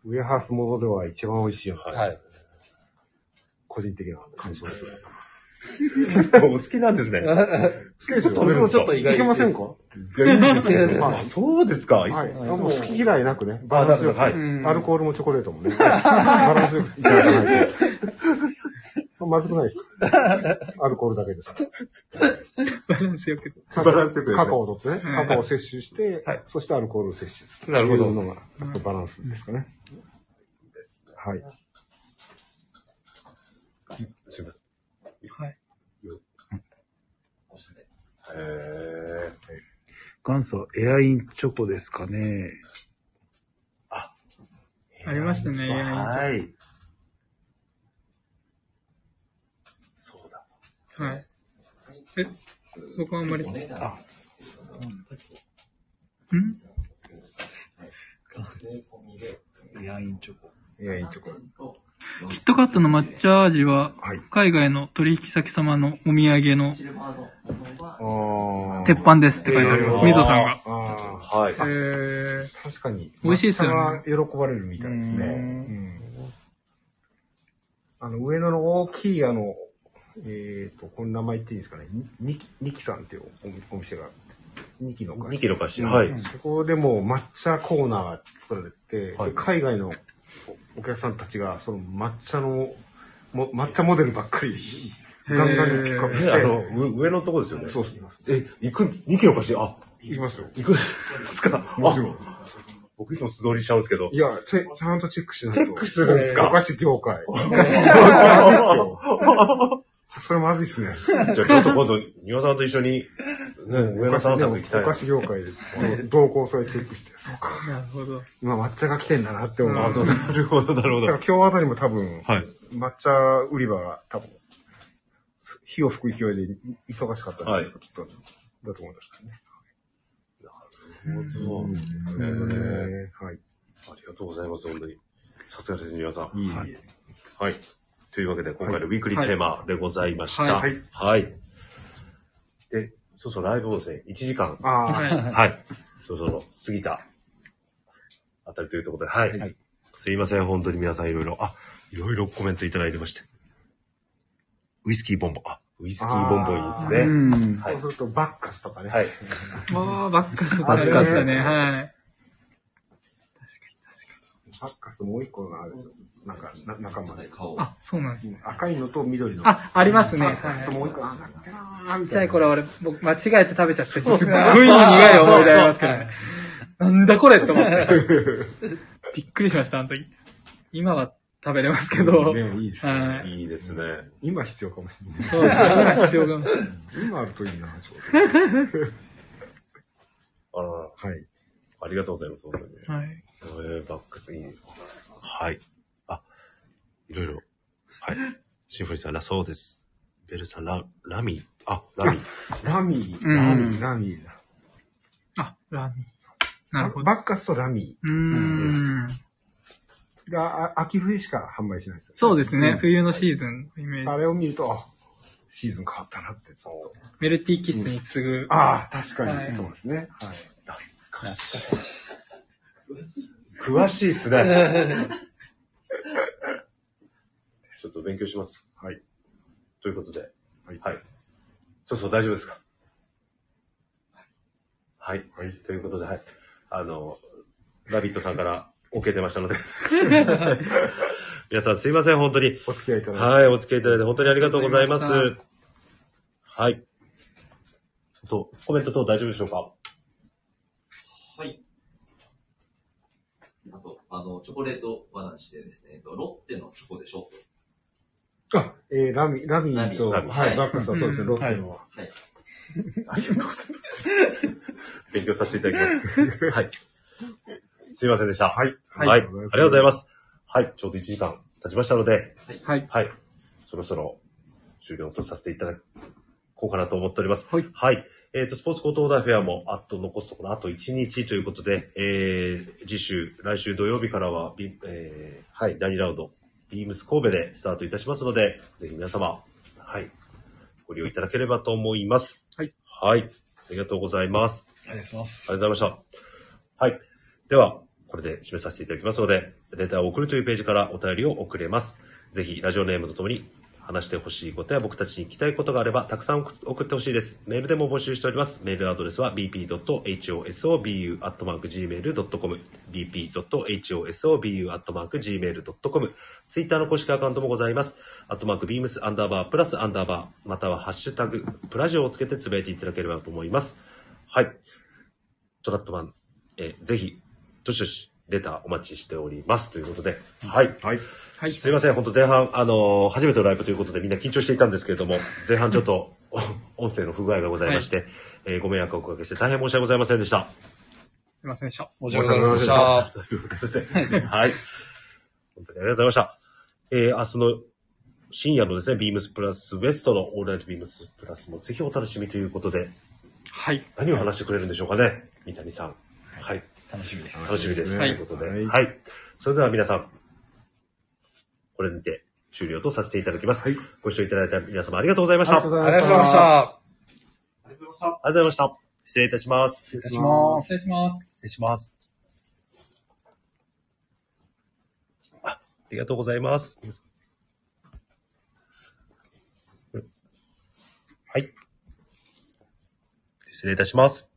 Speaker 3: ウェハースモードでは一番美味しいよ。
Speaker 2: はい。
Speaker 3: 個人的な感想ですね。
Speaker 1: お好きなんですね。[laughs]
Speaker 3: 好きですよ。
Speaker 1: 食べるんですか
Speaker 2: ちょっと意外
Speaker 3: いけませんか
Speaker 1: いや、いいんですけあ、そうですか。
Speaker 3: はい。もう好き嫌いなくね。
Speaker 1: あ、
Speaker 3: バランスよく。
Speaker 1: だはい。
Speaker 4: うん
Speaker 3: アルコールもチョコレートもね。バランスよくいただかないと。まずくないですか？[laughs] アルコールだけです。
Speaker 4: バランスよく。
Speaker 1: バランスよく
Speaker 3: カカオを取ってね。
Speaker 4: うん。
Speaker 3: カカオを摂取して、
Speaker 1: はい。
Speaker 3: そしてアルコールを摂取する。
Speaker 1: なるほど。
Speaker 3: というのがバランスですかね。はい。
Speaker 1: すい。ま
Speaker 4: はい。
Speaker 5: おしゃれ。
Speaker 1: せん。へ
Speaker 2: 元祖エアインチョコですかね。
Speaker 4: ありましたね、エアインチョコ
Speaker 1: はい。そうだ。
Speaker 4: はい。え、僕はあんまり。
Speaker 2: あ
Speaker 5: 税込みで
Speaker 2: エアインチョコ。
Speaker 3: いや、いいチョコ。
Speaker 4: キットカットの抹茶味は
Speaker 3: はい、
Speaker 4: 海外の取引先様のお土産の鉄板ですって書いてあります。
Speaker 1: えー
Speaker 4: みぞさんが。
Speaker 3: あ
Speaker 1: はい。
Speaker 4: えー、
Speaker 3: ー確かに。
Speaker 4: 美味しいですよね
Speaker 3: 喜ばれるみたいですね。
Speaker 2: うん
Speaker 3: うんあの、上野の大きい、あの、えっ、と、この名前言っていいですかね？ニキ、ニキさんっていうおお店があって、ニキの会社
Speaker 1: 2キロ菓子。はい。
Speaker 3: そこでもう抹茶コーナーが作られて、
Speaker 1: はい
Speaker 3: で海外のお客さんたちがその抹茶のも抹茶モデルばっかりガンガンにピックアップして、
Speaker 1: えあの、う上のとこですよね。
Speaker 3: そうですね。
Speaker 1: え、行く、2キロ貸し、あ、
Speaker 3: いきますよ。
Speaker 1: 行くんですか？
Speaker 3: もちろん。
Speaker 1: あ僕いつも素通りしちゃうんですけど
Speaker 3: い。や、ちゃちゃんとチェックしないと。
Speaker 1: チェックするんですか？
Speaker 3: お菓子業界。まずいっすよ。[laughs] それまずいっすね。[laughs]
Speaker 1: じゃあちょっと今度、庭さんと一緒に、ね、上野散策行きたい
Speaker 3: お菓子業界で、動向それチェックして、そうか。
Speaker 4: なるほど。
Speaker 3: 今抹茶が来てんだなって思う。
Speaker 4: あそう
Speaker 3: だ
Speaker 1: なるほど、なるほ
Speaker 3: から今日あたりも多分、
Speaker 1: はい。
Speaker 3: 抹茶売り場が多分、火を吹く勢いで忙しかったんですか、きっと。だと思いますね。
Speaker 1: なるほど。
Speaker 3: うんなるほどね。はい。
Speaker 1: ありがとうございます、本当に。さすがです、庭さん。
Speaker 3: いい。
Speaker 1: はい。というわけで、今回のウィークリーテーマでございました。
Speaker 4: は
Speaker 1: はいい。はい。で、そうそう、ライブ音声1時間。
Speaker 3: ああ、
Speaker 4: はい。
Speaker 1: はい。そろそろ過ぎた。あたりというところで、はい。
Speaker 2: はい
Speaker 1: すいません、本当に皆さんいろいろ、あ、いろいろコメントいただいてまして。ウイスキーボンボン。あ、ウイスキーボンボンいいです
Speaker 2: う
Speaker 1: ね。
Speaker 2: ん。
Speaker 1: はい
Speaker 3: そうするとバッカスとかね。
Speaker 1: はい。
Speaker 4: ああ、バッカスってありましたね。はい。
Speaker 3: バッカスもう一個のあるんですよ。なんか、な仲間で。
Speaker 5: 顔
Speaker 4: あ、そうなんですね。
Speaker 3: 赤いのと緑の。
Speaker 4: あ、ありますね。
Speaker 3: バッカスと
Speaker 4: はい
Speaker 3: もう一個、あ、なんだっけなー
Speaker 4: ちっ。ちゃい頃俺、僕間違えて食べちゃって、すっごい苦い思い出ありますからね。なんだこれって思って。びっくりしました、あの時。今は食べれますけど。
Speaker 3: ね、いいですね。
Speaker 4: はい。
Speaker 1: いいですね。
Speaker 3: 今必要かもしれない。
Speaker 4: そうですね。今必要かも。
Speaker 3: 今あるといいな、ちょう [laughs]
Speaker 1: あら
Speaker 3: どはい。
Speaker 1: ありがとうございます、本当に。
Speaker 4: はい。
Speaker 1: えー、バックスいい。はい。あ、いろいろ。はい。シンフォニーさん、ラそうです。ベルさん、ラ、ラミー。あ、ラミー。
Speaker 3: ラミー、
Speaker 4: うん
Speaker 3: ラミー、ラミーだ。
Speaker 4: あ、ラーメン。なるほど。
Speaker 3: バッカスとラミ
Speaker 4: うーん。
Speaker 3: ーが、あ秋冬しか販売しないですよ、
Speaker 4: そうですね。
Speaker 3: ん
Speaker 4: 冬のシーズンのイメージ。
Speaker 3: あれを見ると、あ、シーズン変わったなって。
Speaker 4: メルティーキッスに次ぐ。
Speaker 3: ああ、確かに、
Speaker 4: はい
Speaker 3: そうですね。はい。
Speaker 1: 懐かしい。[laughs] 詳しいっすね。[laughs] ちょっと勉強します。
Speaker 3: はい。
Speaker 1: ということで。
Speaker 3: はい
Speaker 1: はい。そうそう、大丈夫ですか？はい。はい。ということで、はい。あの、ラビットさんから OK 出ましたので。[laughs] 皆さんすいません、本当に。
Speaker 3: お付き合いいただいて。
Speaker 1: はい、お付き合いいただいて本当にありがとうございます。はい。そう、コメント等大丈夫でしょうか
Speaker 5: はい。あの、チョコレート話でですね、えっとロッテのチョコでしょ
Speaker 3: あ、えー、ラミ、ラミーと、
Speaker 1: ラミ
Speaker 3: はい、
Speaker 5: はい
Speaker 3: バッカスはそうですね、ロッテのは。
Speaker 5: はい。
Speaker 1: ありがとうございます。[laughs] 勉強させていただきます。[laughs] はい。すいませんでした。
Speaker 3: はい。
Speaker 1: はい。ありがとうございます。はい。ちょうど1時間経ちましたので、
Speaker 4: はい。
Speaker 1: はい。そろそろ終了とさせていただこうかなと思っております。
Speaker 4: はい。
Speaker 1: はい。えっ、と、スポーツコートオーダーフェアも、あと残すところ、あと1日ということで、えー、次週、来週土曜日からは、ビえー、はい、第2ラウンド、ビームス神戸でスタートいたしますので、ぜひ皆様、はい、ご利用いただければと思います。
Speaker 4: はい。
Speaker 1: はい。りがとうございます。
Speaker 2: ありがとうございます。
Speaker 1: ありがとうございました。はい。では、これで締めさせていただきますので、レターを送るというページからお便りを送れます。ぜひ、ラジオネームとともに話してほしいことや僕たちに聞きたいことがあれば、たくさん送送ってほしいです。メールでも募集しております。メールアドレスは bp.hosobu.gmail.com bp.hosobu.gmail.com ツイッターの公式アカウントもございます。アットマークビームスアンダーバープラスアンダーバー、またはハッシュタグプラジオをつけてつぶやいていただければと思います。はい。トラットマン、えーぜひ、どしどし、レターお待ちしております。ということで、はい。
Speaker 3: はい。
Speaker 4: はい。
Speaker 1: すいません、本当前半、あのー初めてのライブということでみんな緊張していたんですけれども、前半ちょっと、お [laughs] 音声の不具合がございまして、えーご迷惑をおかけして大変申し訳ございませんでした。
Speaker 4: すいませんでした。
Speaker 2: 申し訳ございませんでした。
Speaker 1: ということで、はい。本当にありがとうございました。えー明日の深夜のですね、ビームスプラスウエストのオールナイトビームスプラスもぜひお楽しみということで、
Speaker 4: はい。
Speaker 1: 何を話してくれるんでしょうかね、三谷さん。はい。
Speaker 2: 楽しみです。
Speaker 1: 楽しみです。
Speaker 4: はい
Speaker 1: ということで、
Speaker 3: はい
Speaker 1: はい。それでは皆さん、これにて終了とさせていただきます。
Speaker 3: はい
Speaker 1: ご視聴いただいた皆様ありがとうございました。ありがとう
Speaker 2: ありがとうございました。
Speaker 6: ありがとうございました。
Speaker 1: ございました。失礼いたします。
Speaker 2: 失礼します。
Speaker 4: 失礼します。
Speaker 1: 失礼します。あありがとうございます。はい。失礼いたします。